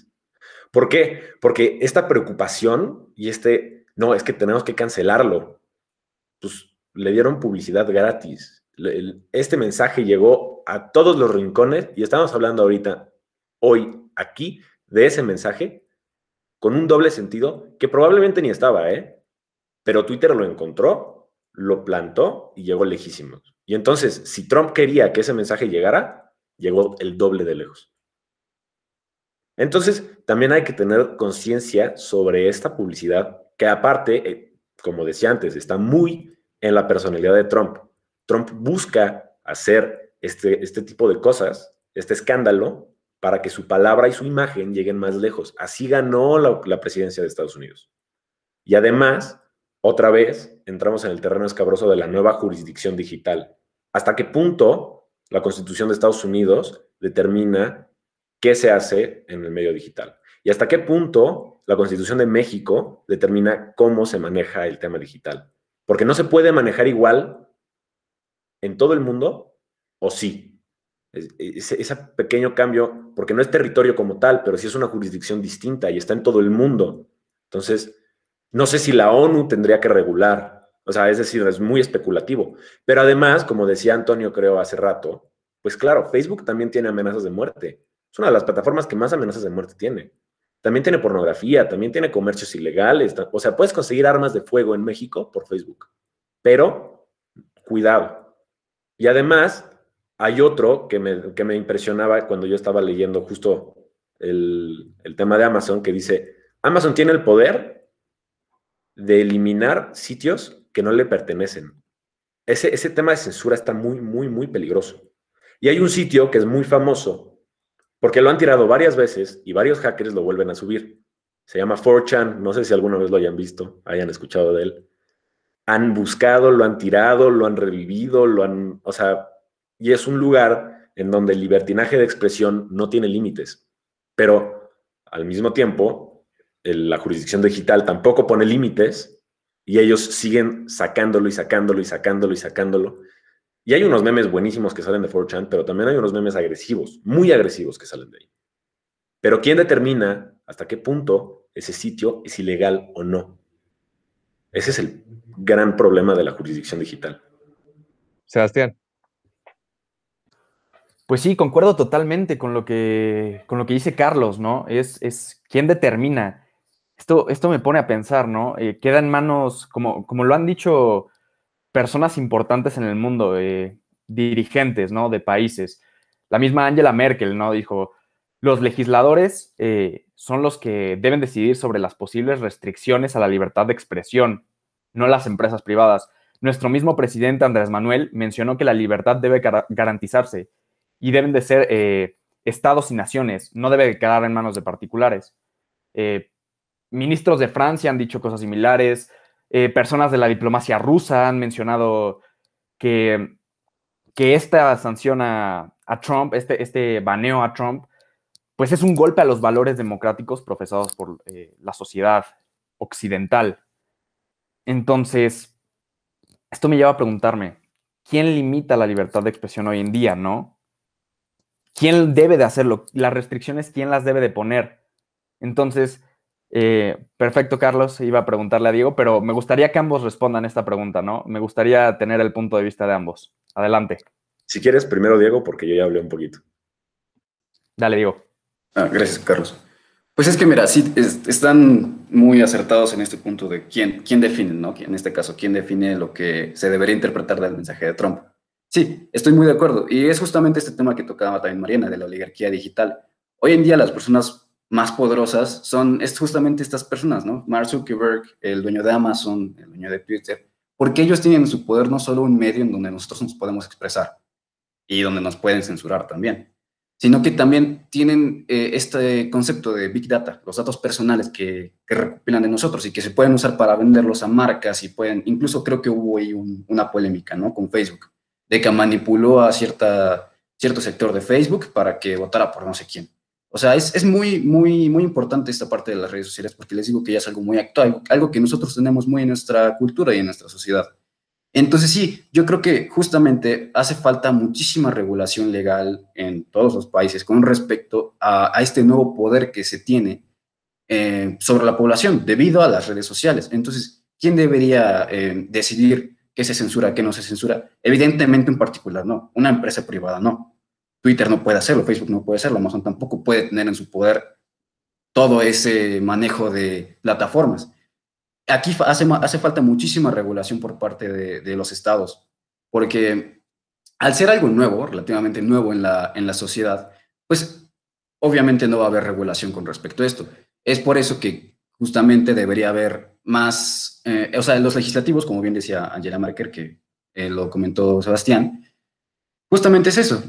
¿Por qué? Porque esta preocupación y este, no, es que tenemos que cancelarlo, pues le dieron publicidad gratis. Este mensaje llegó a todos los rincones y estamos hablando ahorita, hoy, aquí, de ese mensaje con un doble sentido que probablemente ni estaba, ¿eh? Pero Twitter lo encontró, lo plantó y llegó lejísimo. Y entonces, si Trump quería que ese mensaje llegara, llegó el doble de lejos. Entonces, también hay que tener conciencia sobre esta publicidad que aparte, eh, como decía antes, está muy en la personalidad de Trump. Trump busca hacer este, este tipo de cosas, este escándalo, para que su palabra y su imagen lleguen más lejos. Así ganó la, presidencia de Estados Unidos. Y además, otra vez, entramos en el terreno escabroso de la nueva jurisdicción digital. ¿Hasta qué punto la Constitución de Estados Unidos determina qué se hace en el medio digital? ¿Y hasta qué punto la Constitución de México determina cómo se maneja el tema digital? Porque no se puede manejar igual en todo el mundo, o sí. Ese, pequeño cambio, porque no es territorio como tal, pero sí es una jurisdicción distinta y está en todo el mundo. Entonces, no sé si la ONU tendría que regular, o sea, es decir, es muy especulativo. Pero además, como decía Antonio, creo, hace rato, pues claro, Facebook también tiene amenazas de muerte. Es una de las plataformas que más amenazas de muerte tiene. También tiene pornografía, también tiene comercios ilegales. O sea, puedes conseguir armas de fuego en México por Facebook. Pero, cuidado. Y además, hay otro que me, impresionaba cuando yo estaba leyendo justo el, tema de Amazon, que dice, Amazon tiene el poder de eliminar sitios que no le pertenecen. Ese, ese tema de censura está muy, muy, muy peligroso. Y hay un sitio que es muy famoso, porque lo han tirado varias veces y varios hackers lo vuelven a subir. Se llama 4chan, no sé si alguna vez lo hayan visto, hayan escuchado de él. Han buscado, lo han tirado, lo han revivido, lo han, o sea, y es un lugar en donde el libertinaje de expresión no tiene límites, pero al mismo tiempo la jurisdicción digital tampoco pone límites y ellos siguen sacándolo y sacándolo y sacándolo y sacándolo. Y hay unos memes buenísimos que salen de 4chan, pero también hay unos memes agresivos, muy agresivos que salen de ahí. Pero ¿quién determina hasta qué punto ese sitio es ilegal o no? Ese es el gran problema de la jurisdicción digital. Sebastián. Pues sí, concuerdo totalmente con lo que, con lo que dice Carlos, ¿no? Es, es quién determina. Esto, esto me pone a pensar, ¿no? Eh, queda en manos, como, como lo han dicho personas importantes en el mundo, dirigentes, ¿no? De países. La misma Angela Merkel, ¿no? Dijo, los legisladores eh, son los que deben decidir sobre las posibles restricciones a la libertad de expresión, no las empresas privadas. Nuestro mismo presidente Andrés Manuel mencionó que la libertad debe garantizarse y deben de ser eh, estados y naciones, no debe quedar en manos de particulares. Eh, ministros de Francia han dicho cosas similares, eh, personas de la diplomacia rusa han mencionado que, que esta sanción a, Trump, este, este baneo a Trump, pues es un golpe a los valores democráticos profesados por la sociedad occidental. Entonces, esto me lleva a preguntarme, ¿quién limita la libertad de expresión hoy en día, no? quién debe de hacerlo, las restricciones, quién las debe de poner. Entonces, eh, perfecto, Carlos, iba a preguntarle a Diego, pero me gustaría que ambos respondan esta pregunta, ¿no? Me gustaría tener el punto de vista de ambos. Adelante. Si quieres, primero Diego, porque yo ya hablé un poquito. Dale, Diego. Ah, gracias, Carlos. Pues es que, mira, sí, están muy acertados en este punto de quién, quién define, ¿no? En este caso, quién define lo que se debería interpretar del mensaje de Trump. Sí, estoy muy de acuerdo. Y es justamente este tema que tocaba también Mariana, de la oligarquía digital. Hoy en día las personas más poderosas son es justamente estas personas, ¿no? Mark Zuckerberg, el dueño de Amazon, el dueño de Twitter, porque ellos tienen en su poder no solo un medio en donde nosotros nos podemos expresar y donde nos pueden censurar también, sino que también tienen eh, este concepto de Big Data, los datos personales que, que, recopilan de nosotros y que se pueden usar para venderlos a marcas y pueden, incluso creo que hubo ahí una polémica, ¿no? Con Facebook de que manipuló a cierta, cierto sector de Facebook para que votara por no sé quién. O sea, es, es, muy, muy, muy importante esta parte de las redes sociales porque les digo que ya es algo muy actual, algo que nosotros tenemos muy en nuestra cultura y en nuestra sociedad. Entonces sí, yo creo que justamente hace falta muchísima regulación legal en todos los países con respecto a, este nuevo poder que se tiene eh, sobre la población debido a las redes sociales. Entonces, ¿quién debería eh, decidir qué se censura, qué no se censura. Evidentemente, en particular, no. Una empresa privada, no. Twitter no puede hacerlo, Facebook no puede hacerlo, Amazon tampoco puede tener en su poder todo ese manejo de plataformas. Aquí hace, falta muchísima regulación por parte de, los estados, porque al ser algo nuevo, relativamente nuevo en la, en la sociedad, pues obviamente no va a haber regulación con respecto a esto. Es por eso que justamente debería haber más, eh, o sea, los legislativos, como bien decía Angela Merkel, que eh, lo comentó Sebastián, justamente es eso,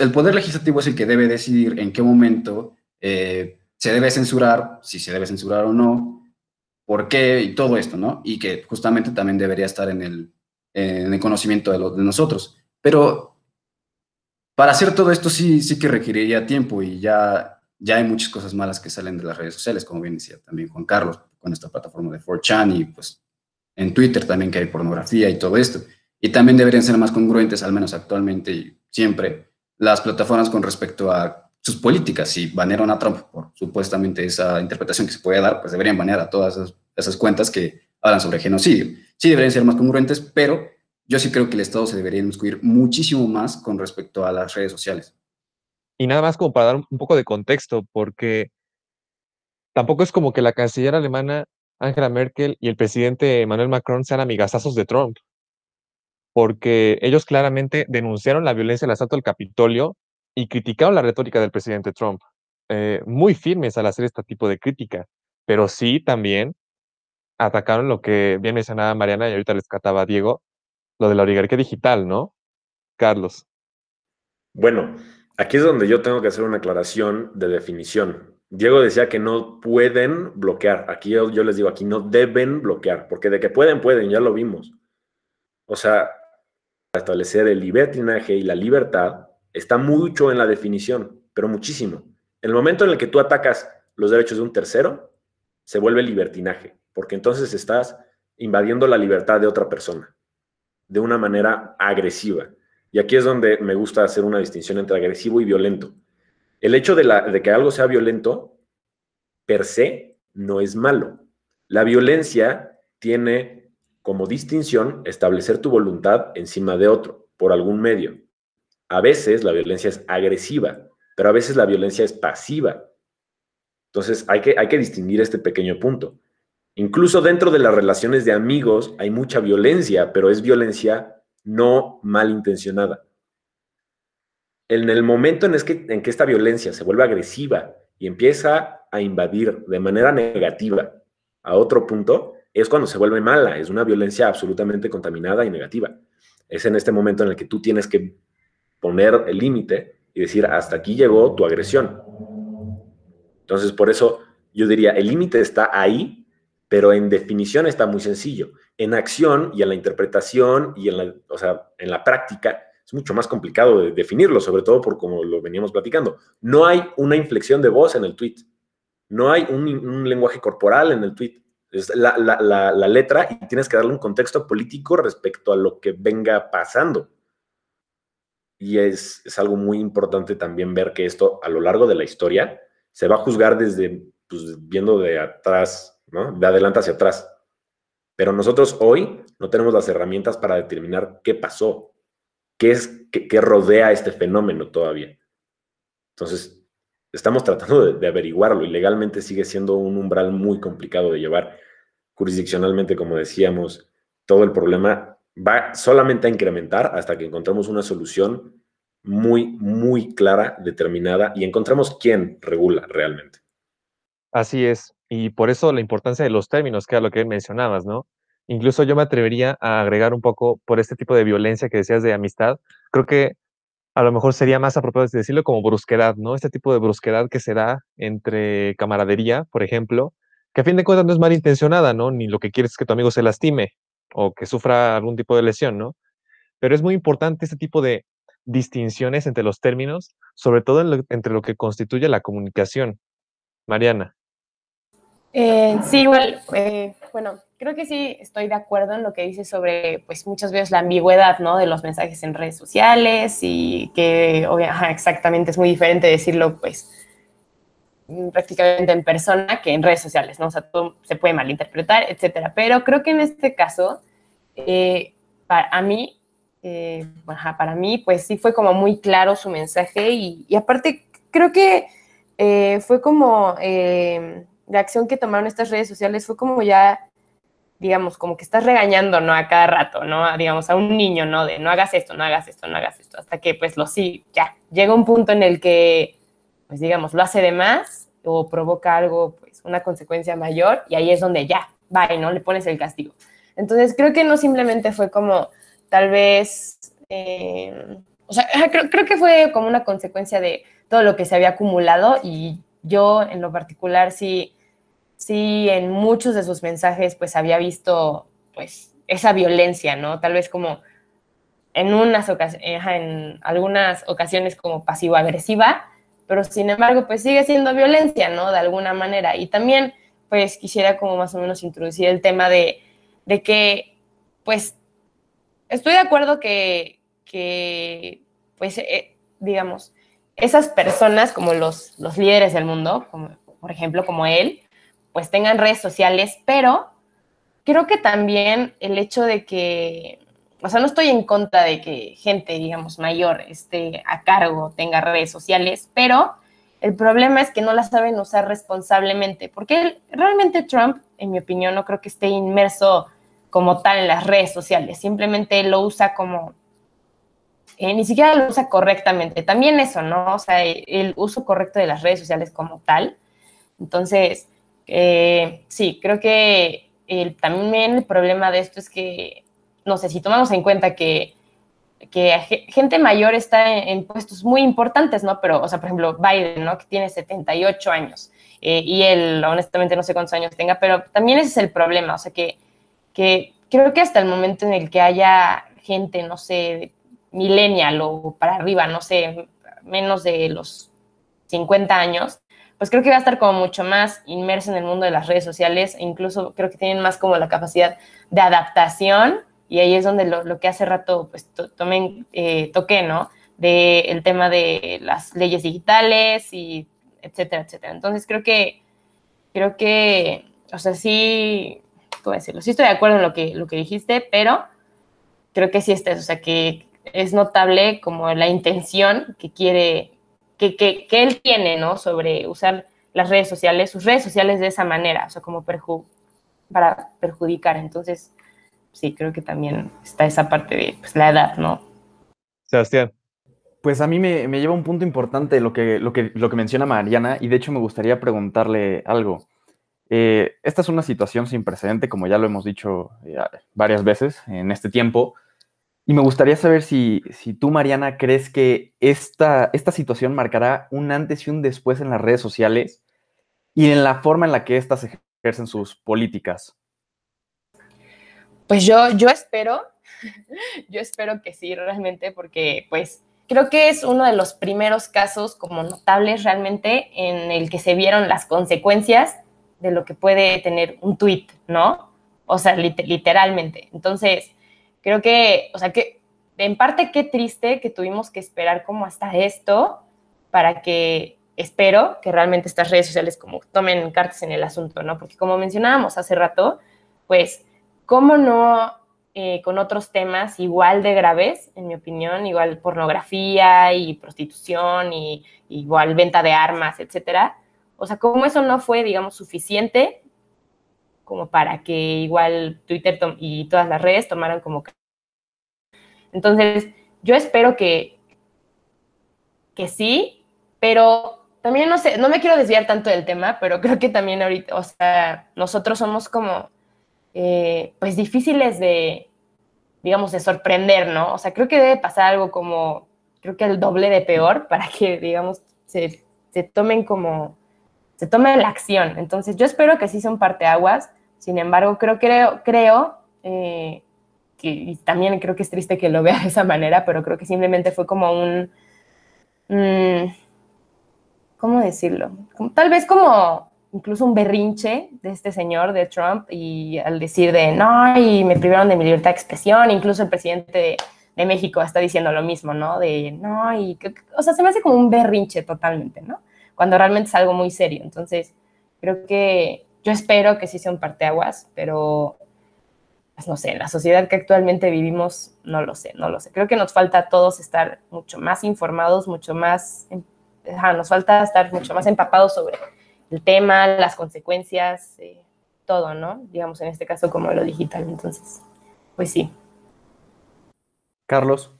el poder legislativo es el que debe decidir en qué momento eh, se debe censurar, si se debe censurar o no, por qué y todo esto, ¿no? Y que justamente también debería estar en el, en el conocimiento de, de nosotros. Pero para hacer todo esto sí, sí que requeriría tiempo y ya ya hay muchas cosas malas que salen de las redes sociales, como bien decía también Juan Carlos, con esta plataforma de 4chan y pues en Twitter también que hay pornografía y todo esto. Y también deberían ser más congruentes, al menos actualmente y siempre, las plataformas con respecto a sus políticas. Si banearon a Trump por supuestamente esa interpretación que se puede dar, pues deberían banear a todas esas, cuentas que hablan sobre genocidio. Sí deberían ser más congruentes, pero yo sí creo que el Estado se debería inmiscuir muchísimo más con respecto a las redes sociales. Y nada más como para dar un poco de contexto, porque tampoco es como que la canciller alemana Angela Merkel y el presidente Emmanuel Macron sean amigazazos de Trump, porque ellos claramente denunciaron la violencia del asalto al Capitolio y criticaron la retórica del presidente Trump, eh, muy firmes al hacer este tipo de crítica, pero sí también atacaron lo que bien mencionaba Mariana y ahorita rescataba Diego, lo de la oligarquía digital, ¿no? Carlos. Bueno, Aquí es donde yo tengo que hacer una aclaración de definición. Diego decía que no pueden bloquear. Aquí yo, les digo, aquí no deben bloquear, porque de que pueden, pueden, ya lo vimos. O sea, establecer el libertinaje y la libertad está mucho en la definición, pero muchísimo. En el momento en el que tú atacas los derechos de un tercero, se vuelve libertinaje, porque entonces estás invadiendo la libertad de otra persona de una manera agresiva. Y aquí es donde me gusta hacer una distinción entre agresivo y violento. El hecho de, que algo sea violento, per se, no es malo. La violencia tiene como distinción establecer tu voluntad encima de otro por algún medio. A veces la violencia es agresiva, pero a veces la violencia es pasiva. Entonces hay que, hay que distinguir este pequeño punto. Incluso dentro de las relaciones de amigos hay mucha violencia, pero es violencia no malintencionada. En el momento en, que, en que esta violencia se vuelve agresiva y empieza a invadir de manera negativa a otro punto, es cuando se vuelve mala, es una violencia absolutamente contaminada y negativa. Es en este momento en el que tú tienes que poner el límite y decir, hasta aquí llegó tu agresión. Entonces, por eso yo diría, el límite está ahí, pero en definición está muy sencillo. En acción y en la interpretación y en la, o sea, en la práctica es mucho más complicado de definirlo, sobre todo por como lo veníamos platicando. No hay una inflexión de voz en el tweet. No hay un, lenguaje corporal en el tweet. Es la, la, letra y tienes que darle un contexto político respecto a lo que venga pasando. Y es, es, algo muy importante también ver que esto a lo largo de la historia se va a juzgar desde, pues, viendo de atrás, ¿no? De adelante hacia atrás. Pero nosotros hoy no tenemos las herramientas para determinar qué pasó, qué es, qué, rodea este fenómeno todavía. Entonces, estamos tratando de, averiguarlo y legalmente sigue siendo un umbral muy complicado de llevar. Jurisdiccionalmente, como decíamos, todo el problema va solamente a incrementar hasta que encontremos una solución muy, muy clara, determinada y encontremos quién regula realmente. Así es, y por eso la importancia de los términos, que era lo que mencionabas, ¿no? Incluso yo me atrevería a agregar un poco por este tipo de violencia que decías de amistad. Creo que a lo mejor sería más apropiado decirlo como brusquedad, ¿no? Este tipo de brusquedad que se da entre camaradería, por ejemplo, que a fin de cuentas no es malintencionada, ¿no? Ni lo que quieres es que tu amigo se lastime o que sufra algún tipo de lesión, ¿no? Pero es muy importante este tipo de distinciones entre los términos, sobre todo entre lo que constituye la comunicación. Mariana. Eh, sí, igual, eh, bueno, creo que sí estoy de acuerdo en lo que dice sobre, pues muchas veces la ambigüedad, ¿no? De los mensajes en redes sociales y que, obviamente, exactamente, es muy diferente decirlo, pues, prácticamente en persona que en redes sociales, ¿no? O sea, todo se puede malinterpretar, etcétera. Pero creo que en este caso, eh, para mí, para mí, pues sí fue como muy claro su mensaje y aparte creo que fue como la acción que tomaron estas redes sociales fue como ya, digamos, como que estás regañando, ¿no? A cada rato, ¿no? Digamos, a un niño, ¿no? De no hagas esto, no hagas esto, no hagas esto, hasta que pues lo sí, ya, llega un punto en el que, pues digamos, lo hace de más o provoca algo, pues una consecuencia mayor y ahí es donde ya, va ¿no? Le pones el castigo. Entonces, creo que no simplemente fue como, tal vez, eh, o sea, creo, creo que fue como una consecuencia de todo lo que se había acumulado y yo en lo particular sí sí en muchos de sus mensajes pues había visto pues esa violencia, ¿no? Tal vez como en unas ocasiones, en algunas ocasiones como pasivo-agresiva, pero sin embargo pues sigue siendo violencia, ¿no? De alguna manera. Y también pues quisiera como más o menos introducir el tema de, de que pues estoy de acuerdo que, que pues eh, digamos, esas personas como los, los líderes del mundo, como, por ejemplo como él, pues tengan redes sociales, pero creo que también el hecho de que, o sea, no estoy en contra de que gente, digamos, mayor esté a cargo, tenga redes sociales, pero el problema es que no las saben usar responsablemente, porque realmente Trump, en mi opinión, no creo que esté inmerso como tal en las redes sociales, simplemente lo usa como, eh, ni siquiera lo usa correctamente, también eso, ¿no? O sea, el uso correcto de las redes sociales como tal. Entonces, eh, sí, creo que también el problema de esto es que, no sé, si tomamos en cuenta que, gente mayor está en, puestos muy importantes, ¿no? Pero, o sea, por ejemplo, Biden, ¿no? Que tiene 78 años eh, y él, honestamente, no sé cuántos años tenga, pero también ese es el problema, o sea, que, que creo que hasta el momento en el que haya gente, no sé, millennial o para arriba, no sé, menos de los 50 años, pues creo que va a estar como mucho más inmerso en el mundo de las redes sociales, e incluso creo que tienen más como la capacidad de adaptación, y ahí es donde lo, que hace rato pues tomen, eh, toqué, ¿no? De el tema de las leyes digitales y etcétera, etcétera. Entonces creo que, creo que, o sea, sí, ¿cómo decirlo? Sí estoy de acuerdo en lo que, lo que dijiste, pero creo que sí está, o sea, que es notable como la intención que quiere, que, que, que él tiene, ¿no? Sobre usar las redes sociales, sus redes sociales de esa manera, o sea, como perju para perjudicar. Entonces, sí, creo que también está esa parte de pues, la edad, ¿no? Sebastián. Pues a mí me, me lleva un punto importante lo que, lo, que, lo que menciona Mariana y de hecho me gustaría preguntarle algo. Eh, esta es una situación sin precedente, como ya lo hemos dicho eh, varias veces en este tiempo, y me gustaría saber si, si tú, Mariana, crees que esta, esta situación marcará un antes y un después en las redes sociales y en la forma en la que éstas ejercen sus políticas. Pues yo, yo espero, yo espero que sí, realmente, porque pues creo que es uno de los primeros casos como notables realmente en el que se vieron las consecuencias de lo que puede tener un tweet, ¿no? O sea, literalmente. Entonces, creo que, o sea, que en parte qué triste que tuvimos que esperar como hasta esto para que espero que realmente estas redes sociales como tomen cartas en el asunto, ¿no? Porque como mencionábamos hace rato, pues, ¿cómo no eh, con otros temas igual de graves, en mi opinión, igual pornografía y prostitución y igual venta de armas, etcétera? O sea, ¿cómo eso no fue, digamos, suficiente como para que igual Twitter y todas las redes tomaran como... Entonces, yo espero que, que sí, pero también no sé, no me quiero desviar tanto del tema, pero creo que también ahorita, o sea, nosotros somos como, eh, pues difíciles de, digamos, de sorprender, ¿no? O sea, creo que debe pasar algo como, creo que el doble de peor para que, digamos, se, se tomen como, se tome la acción. Entonces, yo espero que sí son parteaguas, sin embargo, creo, creo, creo eh, que también creo que es triste que lo vea de esa manera, pero creo que simplemente fue como un, mmm, ¿cómo decirlo? Como, tal vez como incluso un berrinche de este señor, de Trump, y al decir de, no, y me privaron de mi libertad de expresión, incluso el presidente de, de México está diciendo lo mismo, ¿no? De, no, y, o sea, se me hace como un berrinche totalmente, ¿no? Cuando realmente es algo muy serio. Entonces, creo que yo espero que sí sea un parteaguas, pero pues no sé, en la sociedad que actualmente vivimos, no lo sé, no lo sé. Creo que nos falta a todos estar mucho más informados, mucho más, ajá, nos falta estar mucho más empapados sobre el tema, las consecuencias, eh, todo, ¿no? Digamos, en este caso como lo digital. Entonces, pues sí. Carlos.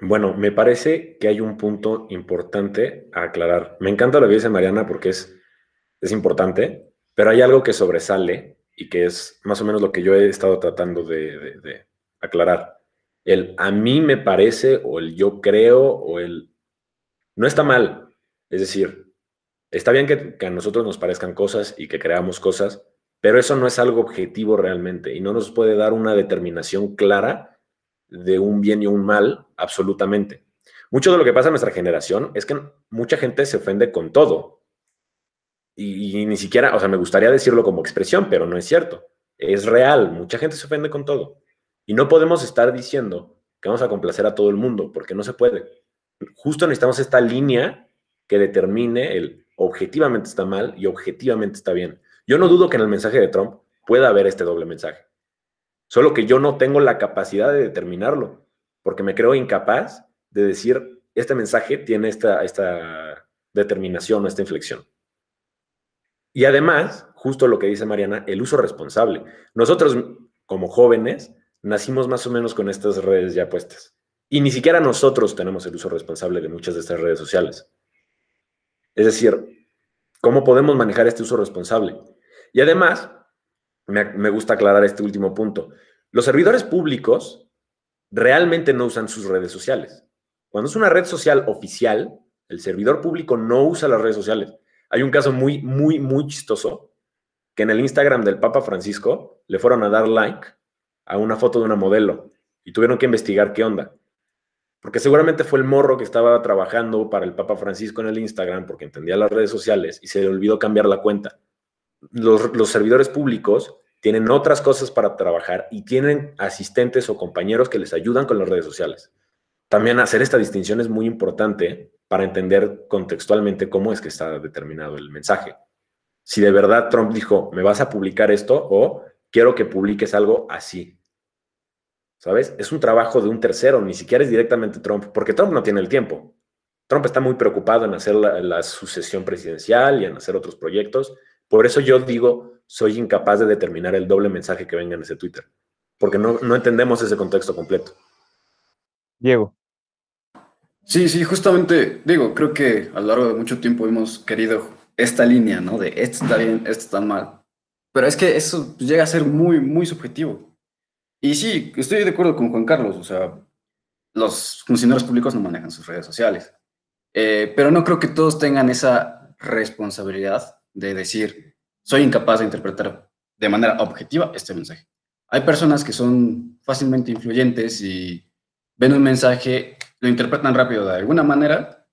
Bueno, me parece que hay un punto importante a aclarar. Me encanta lo que dice Mariana porque es es importante, pero hay algo que sobresale y que es más o menos lo que yo he estado tratando de, aclarar. El a mí me parece o el yo creo o el... No está mal. Es decir, está bien que, que a nosotros nos parezcan cosas y que creamos cosas, pero eso no es algo objetivo realmente y no nos puede dar una determinación clara de un bien y un mal absolutamente. Mucho de lo que pasa en nuestra generación es que mucha gente se ofende con todo y, ni siquiera, o sea, me gustaría decirlo como expresión, pero no es cierto. Es real, mucha gente se ofende con todo. Y no podemos estar diciendo que vamos a complacer a todo el mundo, porque no se puede. Justo necesitamos esta línea que determine el objetivamente está mal y objetivamente está bien. Yo no dudo que en el mensaje de Trump pueda haber este doble mensaje. Solo que yo no tengo la capacidad de determinarlo, porque me creo incapaz de decir, este mensaje tiene esta, esta determinación o esta inflexión. Y además, justo lo que dice Mariana, el uso responsable. Nosotros, como jóvenes, nacimos más o menos con estas redes ya puestas. Y ni siquiera nosotros tenemos el uso responsable de muchas de estas redes sociales. Es decir, ¿cómo podemos manejar este uso responsable? Y además, me, gusta aclarar este último punto. Los servidores públicos realmente no usan sus redes sociales. Cuando es una red social oficial, el servidor público no usa las redes sociales. Hay un caso muy, muy, muy chistoso que en el Instagram del Papa Francisco le fueron a dar like a una foto de una modelo y tuvieron que investigar qué onda. Porque seguramente fue el morro que estaba trabajando para el Papa Francisco en el Instagram porque entendía las redes sociales y se le olvidó cambiar la cuenta. Los, los servidores públicos tienen otras cosas para trabajar y tienen asistentes o compañeros que les ayudan con las redes sociales. También hacer esta distinción es muy importante para entender contextualmente cómo es que está determinado el mensaje. si de verdad Trump dijo, me vas a publicar esto o quiero que publiques algo así. ¿Sabes? Es un trabajo de un tercero, ni siquiera es directamente Trump, porque Trump no tiene el tiempo. Trump está muy preocupado en hacer la, sucesión presidencial y en hacer otros proyectos. Por eso yo digo, soy incapaz de determinar el doble mensaje que venga en ese Twitter, porque no, no entendemos ese contexto completo. Diego. Sí, sí, justamente, digo, creo que a lo largo de mucho tiempo hemos querido esta línea, ¿no? De esto está bien, esto está mal. Pero es que eso llega a ser muy, muy subjetivo. Y sí, estoy de acuerdo con Juan Carlos, o sea, los funcionarios públicos no manejan sus redes sociales. Eh, pero no creo que todos tengan esa responsabilidad de decir, soy incapaz de interpretar de manera objetiva este mensaje. Hay personas que son fácilmente influyentes y ven un mensaje lo interpretan rápido de alguna manera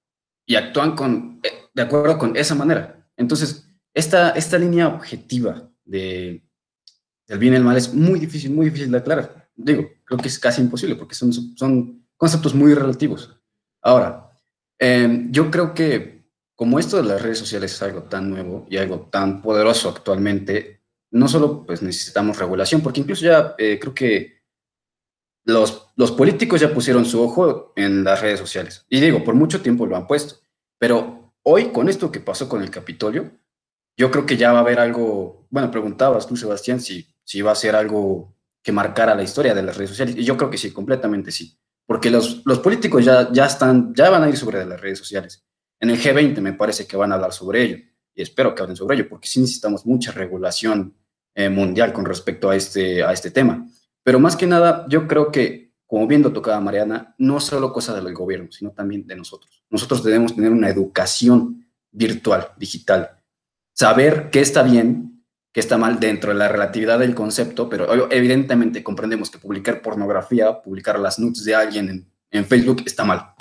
y actúan con, eh, de acuerdo con esa manera. Entonces, esta, esta línea objetiva de, del bien y el mal es muy difícil, muy difícil de aclarar. Digo, creo que es casi imposible porque son, son conceptos muy relativos. Ahora, em, yo creo que como esto de las redes sociales es algo tan nuevo y algo tan poderoso actualmente, no solo pues necesitamos regulación, porque incluso ya eh, creo que los, los políticos ya pusieron su ojo en las redes sociales. Y digo, por mucho tiempo lo han puesto. Pero hoy, con esto que pasó con el Capitolio, yo creo que ya va a haber algo, bueno, preguntabas tú, Sebastián, si, si va a ser algo que marcara la historia de las redes sociales. Y yo creo que sí, completamente sí. Porque los, los políticos ya, ya, están, ya van a ir sobre las redes sociales. En el G20 me parece que van a hablar sobre ello. Y espero que hablen sobre ello, porque sí necesitamos mucha regulación eh, mundial con respecto a este, a este tema. Pero más que nada, yo creo que, como viendo tocaba Mariana, no solo cosa del gobierno, sino también de nosotros. Nosotros debemos tener una educación virtual, digital. Saber qué está bien, qué está mal dentro de la relatividad del concepto, pero evidentemente comprendemos que publicar pornografía, publicar las nudes de alguien en, Facebook está mal.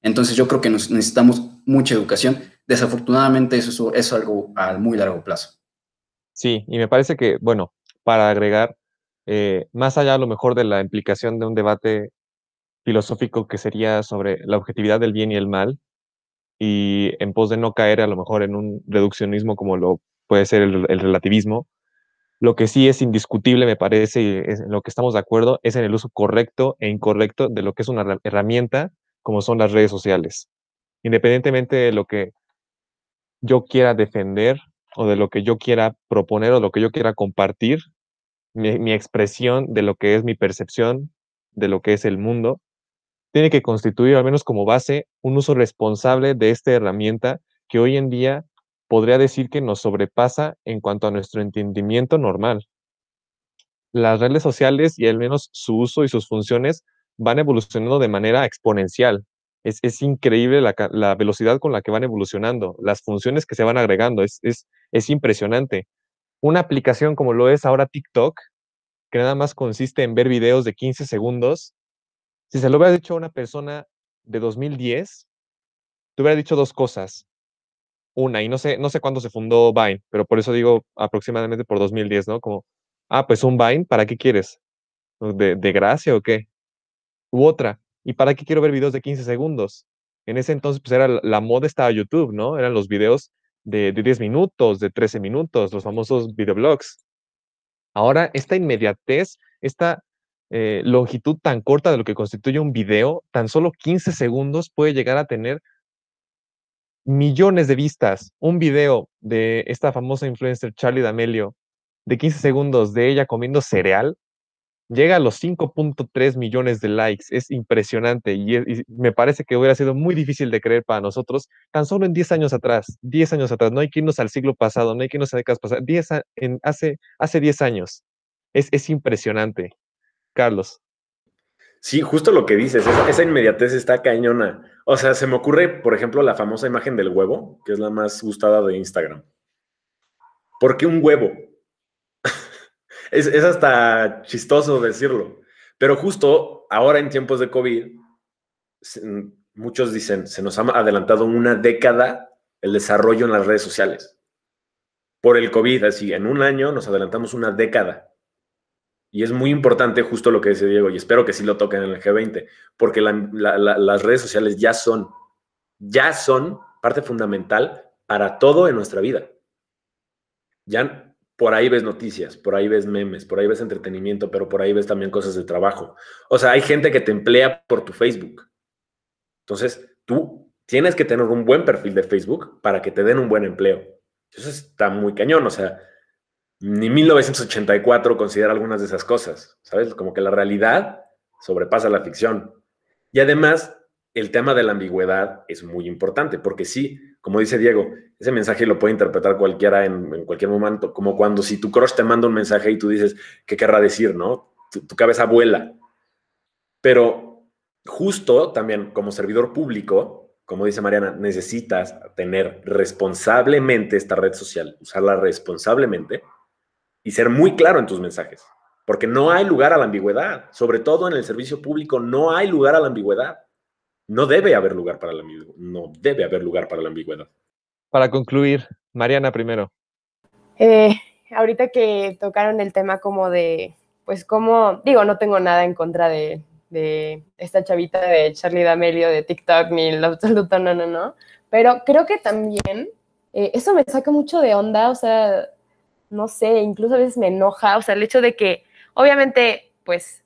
Entonces yo creo que necesitamos mucha educación. Desafortunadamente eso es algo a muy largo plazo. Sí, y me parece que, bueno, para agregar, eh, más allá a lo mejor de la implicación de un debate filosófico que sería sobre la objetividad del bien y el mal, y en pos de no caer a lo mejor en un reduccionismo como lo puede ser el, relativismo, lo que sí es indiscutible, me parece, y en lo que estamos de acuerdo, es en el uso correcto e incorrecto de lo que es una herramienta como son las redes sociales. Independientemente de lo que yo quiera defender o de lo que yo quiera proponer o lo que yo quiera compartir, mi, expresión de lo que es mi percepción, de lo que es el mundo, tiene que constituir al menos como base un uso responsable de esta herramienta que hoy en día podría decir que nos sobrepasa en cuanto a nuestro entendimiento normal. Las redes sociales y al menos su uso y sus funciones van evolucionando de manera exponencial. Es, es increíble la, la, velocidad con la que van evolucionando, las funciones que se van agregando, es, es, es impresionante una aplicación como lo es ahora TikTok, que nada más consiste en ver videos de 15 segundos, si se lo hubiera dicho a una persona de 2010, te hubiera dicho dos cosas. Una, y no sé, no sé cuándo se fundó Vine, pero por eso digo aproximadamente por 2010, ¿no? Como, ah, pues un Vine, ¿para qué quieres? ¿De, de gracia o qué? U otra, ¿y para qué quiero ver videos de 15 segundos? En ese entonces, pues era la moda estaba YouTube, ¿no? Eran los videos de, 10 minutos, de 13 minutos, los famosos videoblogs. Ahora, esta inmediatez, esta eh, longitud tan corta de lo que constituye un video, tan solo 15 segundos puede llegar a tener millones de vistas. Un video de esta famosa influencer Charlie D'Amelio de 15 segundos de ella comiendo cereal llega a los 5.3 millones de likes. Es impresionante y, me parece que hubiera sido muy difícil de creer para nosotros tan solo en 10 años atrás. 10 años atrás, no hay que irnos al siglo pasado, no hay que irnos a décadas pasadas. 10 en, hace, hace 10 años. Es, es impresionante. Carlos. Sí, justo lo que dices, esa, esa, inmediatez está cañona. O sea, se me ocurre, por ejemplo, la famosa imagen del huevo, que es la más gustada de Instagram. ¿Por qué un huevo? es, hasta chistoso decirlo. Pero justo ahora en tiempos de COVID, muchos dicen, se nos ha adelantado una década el desarrollo en las redes sociales. Por el COVID, así, en un año nos adelantamos una década. Y es muy importante justo lo que dice Diego, y espero que sí lo toquen en el G20, porque las redes sociales ya son, ya son parte fundamental para todo en nuestra vida. ya por ahí ves noticias, por ahí ves memes, por ahí ves entretenimiento, pero por ahí ves también cosas de trabajo. O sea, hay gente que te emplea por tu Facebook. Entonces, tú tienes que tener un buen perfil de Facebook para que te den un buen empleo. Eso está muy cañón, o sea, ni 1984 considera algunas de esas cosas, ¿sabes? Como que la realidad sobrepasa la ficción. Y además, el tema de la ambigüedad es muy importante, porque sí, como dice Diego, ese mensaje lo puede interpretar cualquiera en, cualquier momento, como cuando si tu crush te manda un mensaje y tú dices, ¿qué querrá decir, no? tu cabeza vuela. Pero justo también como servidor público, como dice Mariana, necesitas tener responsablemente esta red social, usarla responsablemente y ser muy claro en tus mensajes, porque no hay lugar a la ambigüedad, sobre todo en el servicio público, no hay lugar a la ambigüedad. No debe haber lugar para la ambigüedad, no debe haber lugar para la ambigüedad. Para concluir, Mariana primero. Eh, ahorita que tocaron el tema como de, pues como, digo, no tengo nada en contra de, de esta chavita de Charlie D'Amelio de TikTok, ni lo absoluto, no, no, no. Pero creo que también eh, eso me saca mucho de onda, o sea, no sé, incluso a veces me enoja, o sea, el hecho de que, obviamente, pues,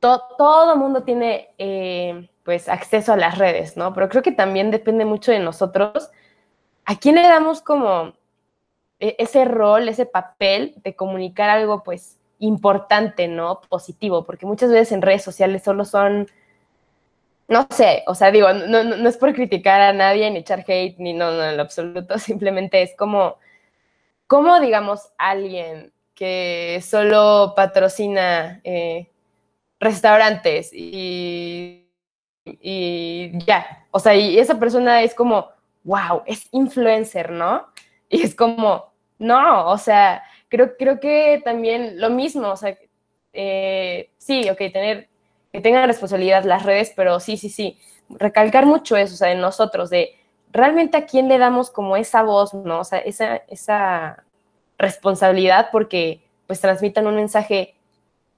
todo mundo tiene, eh, pues, acceso a las redes, ¿no? Pero creo que también depende mucho de nosotros. ¿A quién le damos como e, ese rol, ese papel de comunicar algo, pues, importante, ¿no? Positivo, porque muchas veces en redes sociales solo son, no sé, o sea, digo, no, no, es por criticar a nadie ni echar hate, ni no, no, en lo absoluto, simplemente es como, como digamos, alguien que solo patrocina eh, restaurantes y, y ya, o sea, y esa persona es como, wow, es influencer, ¿no? Y es como, no, o sea, creo, creo que también lo mismo, o sea, eh, sí, ok, tener, que tengan responsabilidad las redes, pero sí, sí, sí, recalcar mucho eso, o sea, en nosotros, de realmente a quién le damos como esa voz, ¿no? O sea, esa, esa responsabilidad porque pues transmitan un mensaje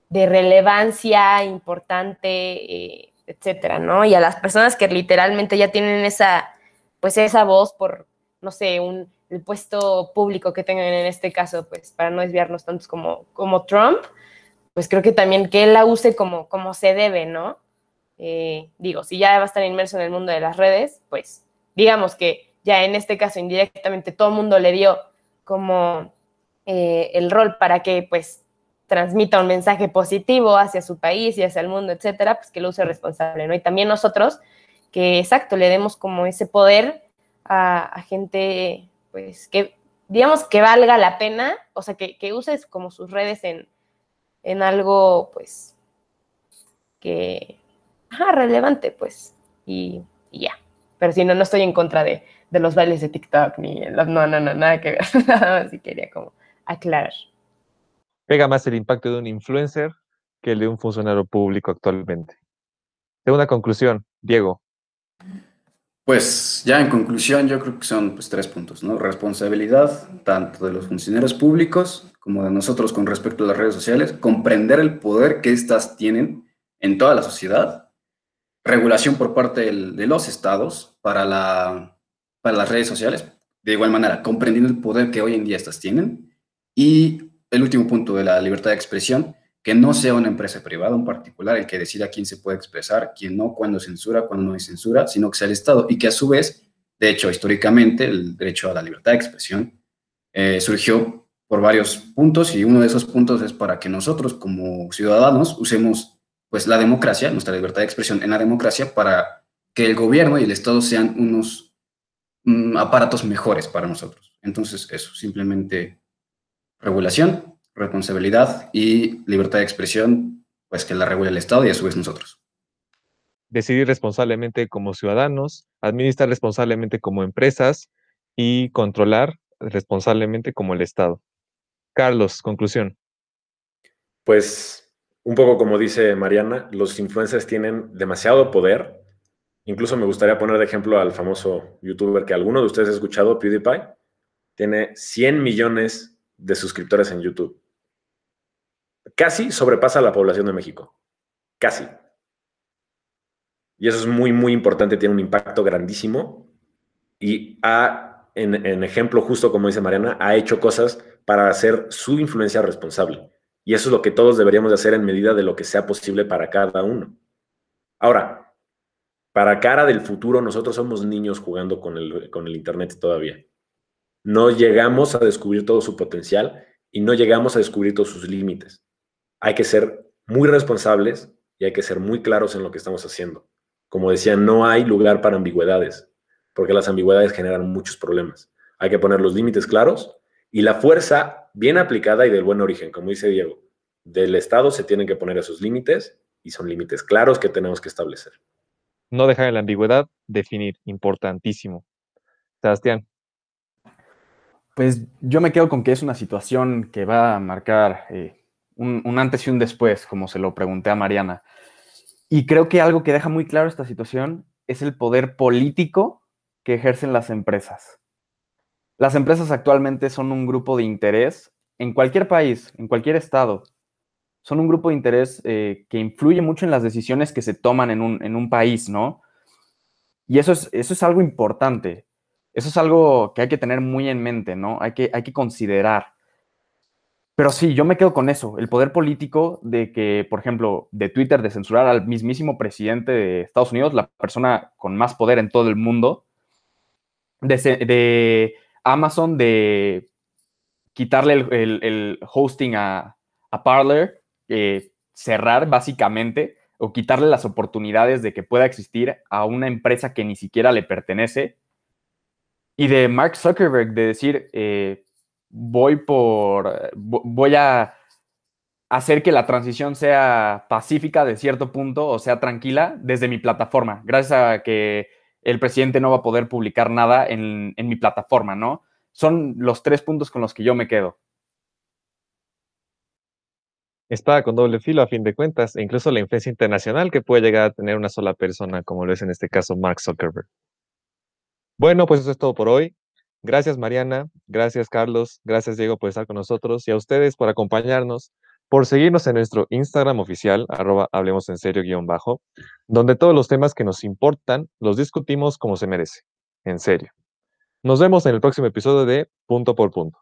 de relevancia importante, eh, etcétera, ¿no? Y a las personas que literalmente ya tienen esa, pues esa voz por, no sé, un el puesto público que tengan en este caso, pues para no desviarnos tantos como, como Trump, pues creo que también que él la use como, como se debe, ¿no? Eh, digo, si ya va a estar inmerso en el mundo de las redes, pues digamos que ya en este caso indirectamente todo el mundo le dio como eh, el rol para que pues transmita un mensaje positivo hacia su país y hacia el mundo, etcétera, pues que lo use responsable, ¿no? Y también nosotros, que exacto, le demos como ese poder a, gente pues que digamos que valga la pena, o sea, que, uses como sus redes en, en algo, pues, que, ajá, relevante, pues, y, ya. Pero si no, no estoy en contra de, los bailes de TikTok, ni, no, no, no, nada que ver, nada más, quería como aclarar. Pega más el impacto de un influencer que el de un funcionario público actualmente. Segunda conclusión, Diego. Pues ya en conclusión, yo creo que son pues, tres puntos, ¿no? Responsabilidad tanto de los funcionarios públicos como de nosotros con respecto a las redes sociales, comprender el poder que éstas tienen en toda la sociedad, regulación por parte de los estados para, la, para las redes sociales, de igual manera, comprendiendo el poder que hoy en día estas tienen, y el último punto de la libertad de expresión, que no sea una empresa privada, un particular, el que decida quién se puede expresar, quién no, cuándo censura, cuándo no hay censura, sino que sea el Estado y que a su vez, de hecho, históricamente, el derecho a la libertad de expresión eh, surgió por varios puntos y uno de esos puntos es para que nosotros como ciudadanos usemos pues la democracia, nuestra libertad de expresión en la democracia para que el gobierno y el Estado sean unos mm, aparatos mejores para nosotros. Entonces, eso, simplemente regulación, responsabilidad y libertad de expresión, pues que la regule el Estado y a su vez nosotros. Decidir responsablemente como ciudadanos, administrar responsablemente como empresas y controlar responsablemente como el Estado. Carlos, conclusión. Pues un poco como dice Mariana, los influencers tienen demasiado poder. Incluso me gustaría poner de ejemplo al famoso youtuber que alguno de ustedes ha escuchado, PewDiePie. Tiene 100 millones de suscriptores en YouTube casi sobrepasa la población de México. Casi. Y eso es muy, muy importante, tiene un impacto grandísimo y ha en, ejemplo justo como dice Mariana, ha hecho cosas para hacer su influencia responsable. Y eso es lo que todos deberíamos de hacer en medida de lo que sea posible para cada uno. Ahora, para cara del futuro, nosotros somos niños jugando con el, con el Internet todavía. No llegamos a descubrir todo su potencial y no llegamos a descubrir todos sus límites. Hay que ser muy responsables y hay que ser muy claros en lo que estamos haciendo. Como decía, no hay lugar para ambigüedades porque las ambigüedades generan muchos problemas. Hay que poner los límites claros y la fuerza bien aplicada y del buen origen, como dice Diego. Del Estado se tienen que poner esos límites y son límites claros que tenemos que establecer. No dejar la ambigüedad, definir, importantísimo. Sebastián. Pues yo me quedo con que es una situación que va a marcar eh, un, un, antes y un después, como se lo pregunté a Mariana. Y creo que algo que deja muy claro esta situación es el poder político que ejercen las empresas. Las empresas actualmente son un grupo de interés en cualquier país, en cualquier estado. Son un grupo de interés eh, que influye mucho en las decisiones que se toman en un, país, ¿no? Y eso es, eso es algo importante. Eso es algo que hay que tener muy en mente, ¿no? Hay que, hay que considerar. Pero sí, yo me quedo con eso, el poder político de que, por ejemplo, de Twitter, de censurar al mismísimo presidente de Estados Unidos, la persona con más poder en todo el mundo, de, Amazon de quitarle el, hosting a, a Parler, eh, cerrar básicamente, o quitarle las oportunidades de que pueda existir a una empresa que ni siquiera le pertenece. Y de Mark Zuckerberg de decir, eh, voy por, voy a hacer que la transición sea pacífica de cierto punto o sea tranquila desde mi plataforma, gracias a que el presidente no va a poder publicar nada en, mi plataforma, ¿no? Son los tres puntos con los que yo me quedo. Está con doble filo a fin de cuentas, e incluso la influencia internacional que puede llegar a tener una sola persona, como lo es en este caso Mark Zuckerberg. Bueno, pues eso es todo por hoy. Gracias Mariana, gracias Carlos, gracias Diego por estar con nosotros y a ustedes por acompañarnos por seguirnos en nuestro Instagram oficial, arroba hablemos en serio guion bajo, donde todos los temas que nos importan los discutimos como se merece, en serio. Nos vemos en el próximo episodio de Punto por Punto.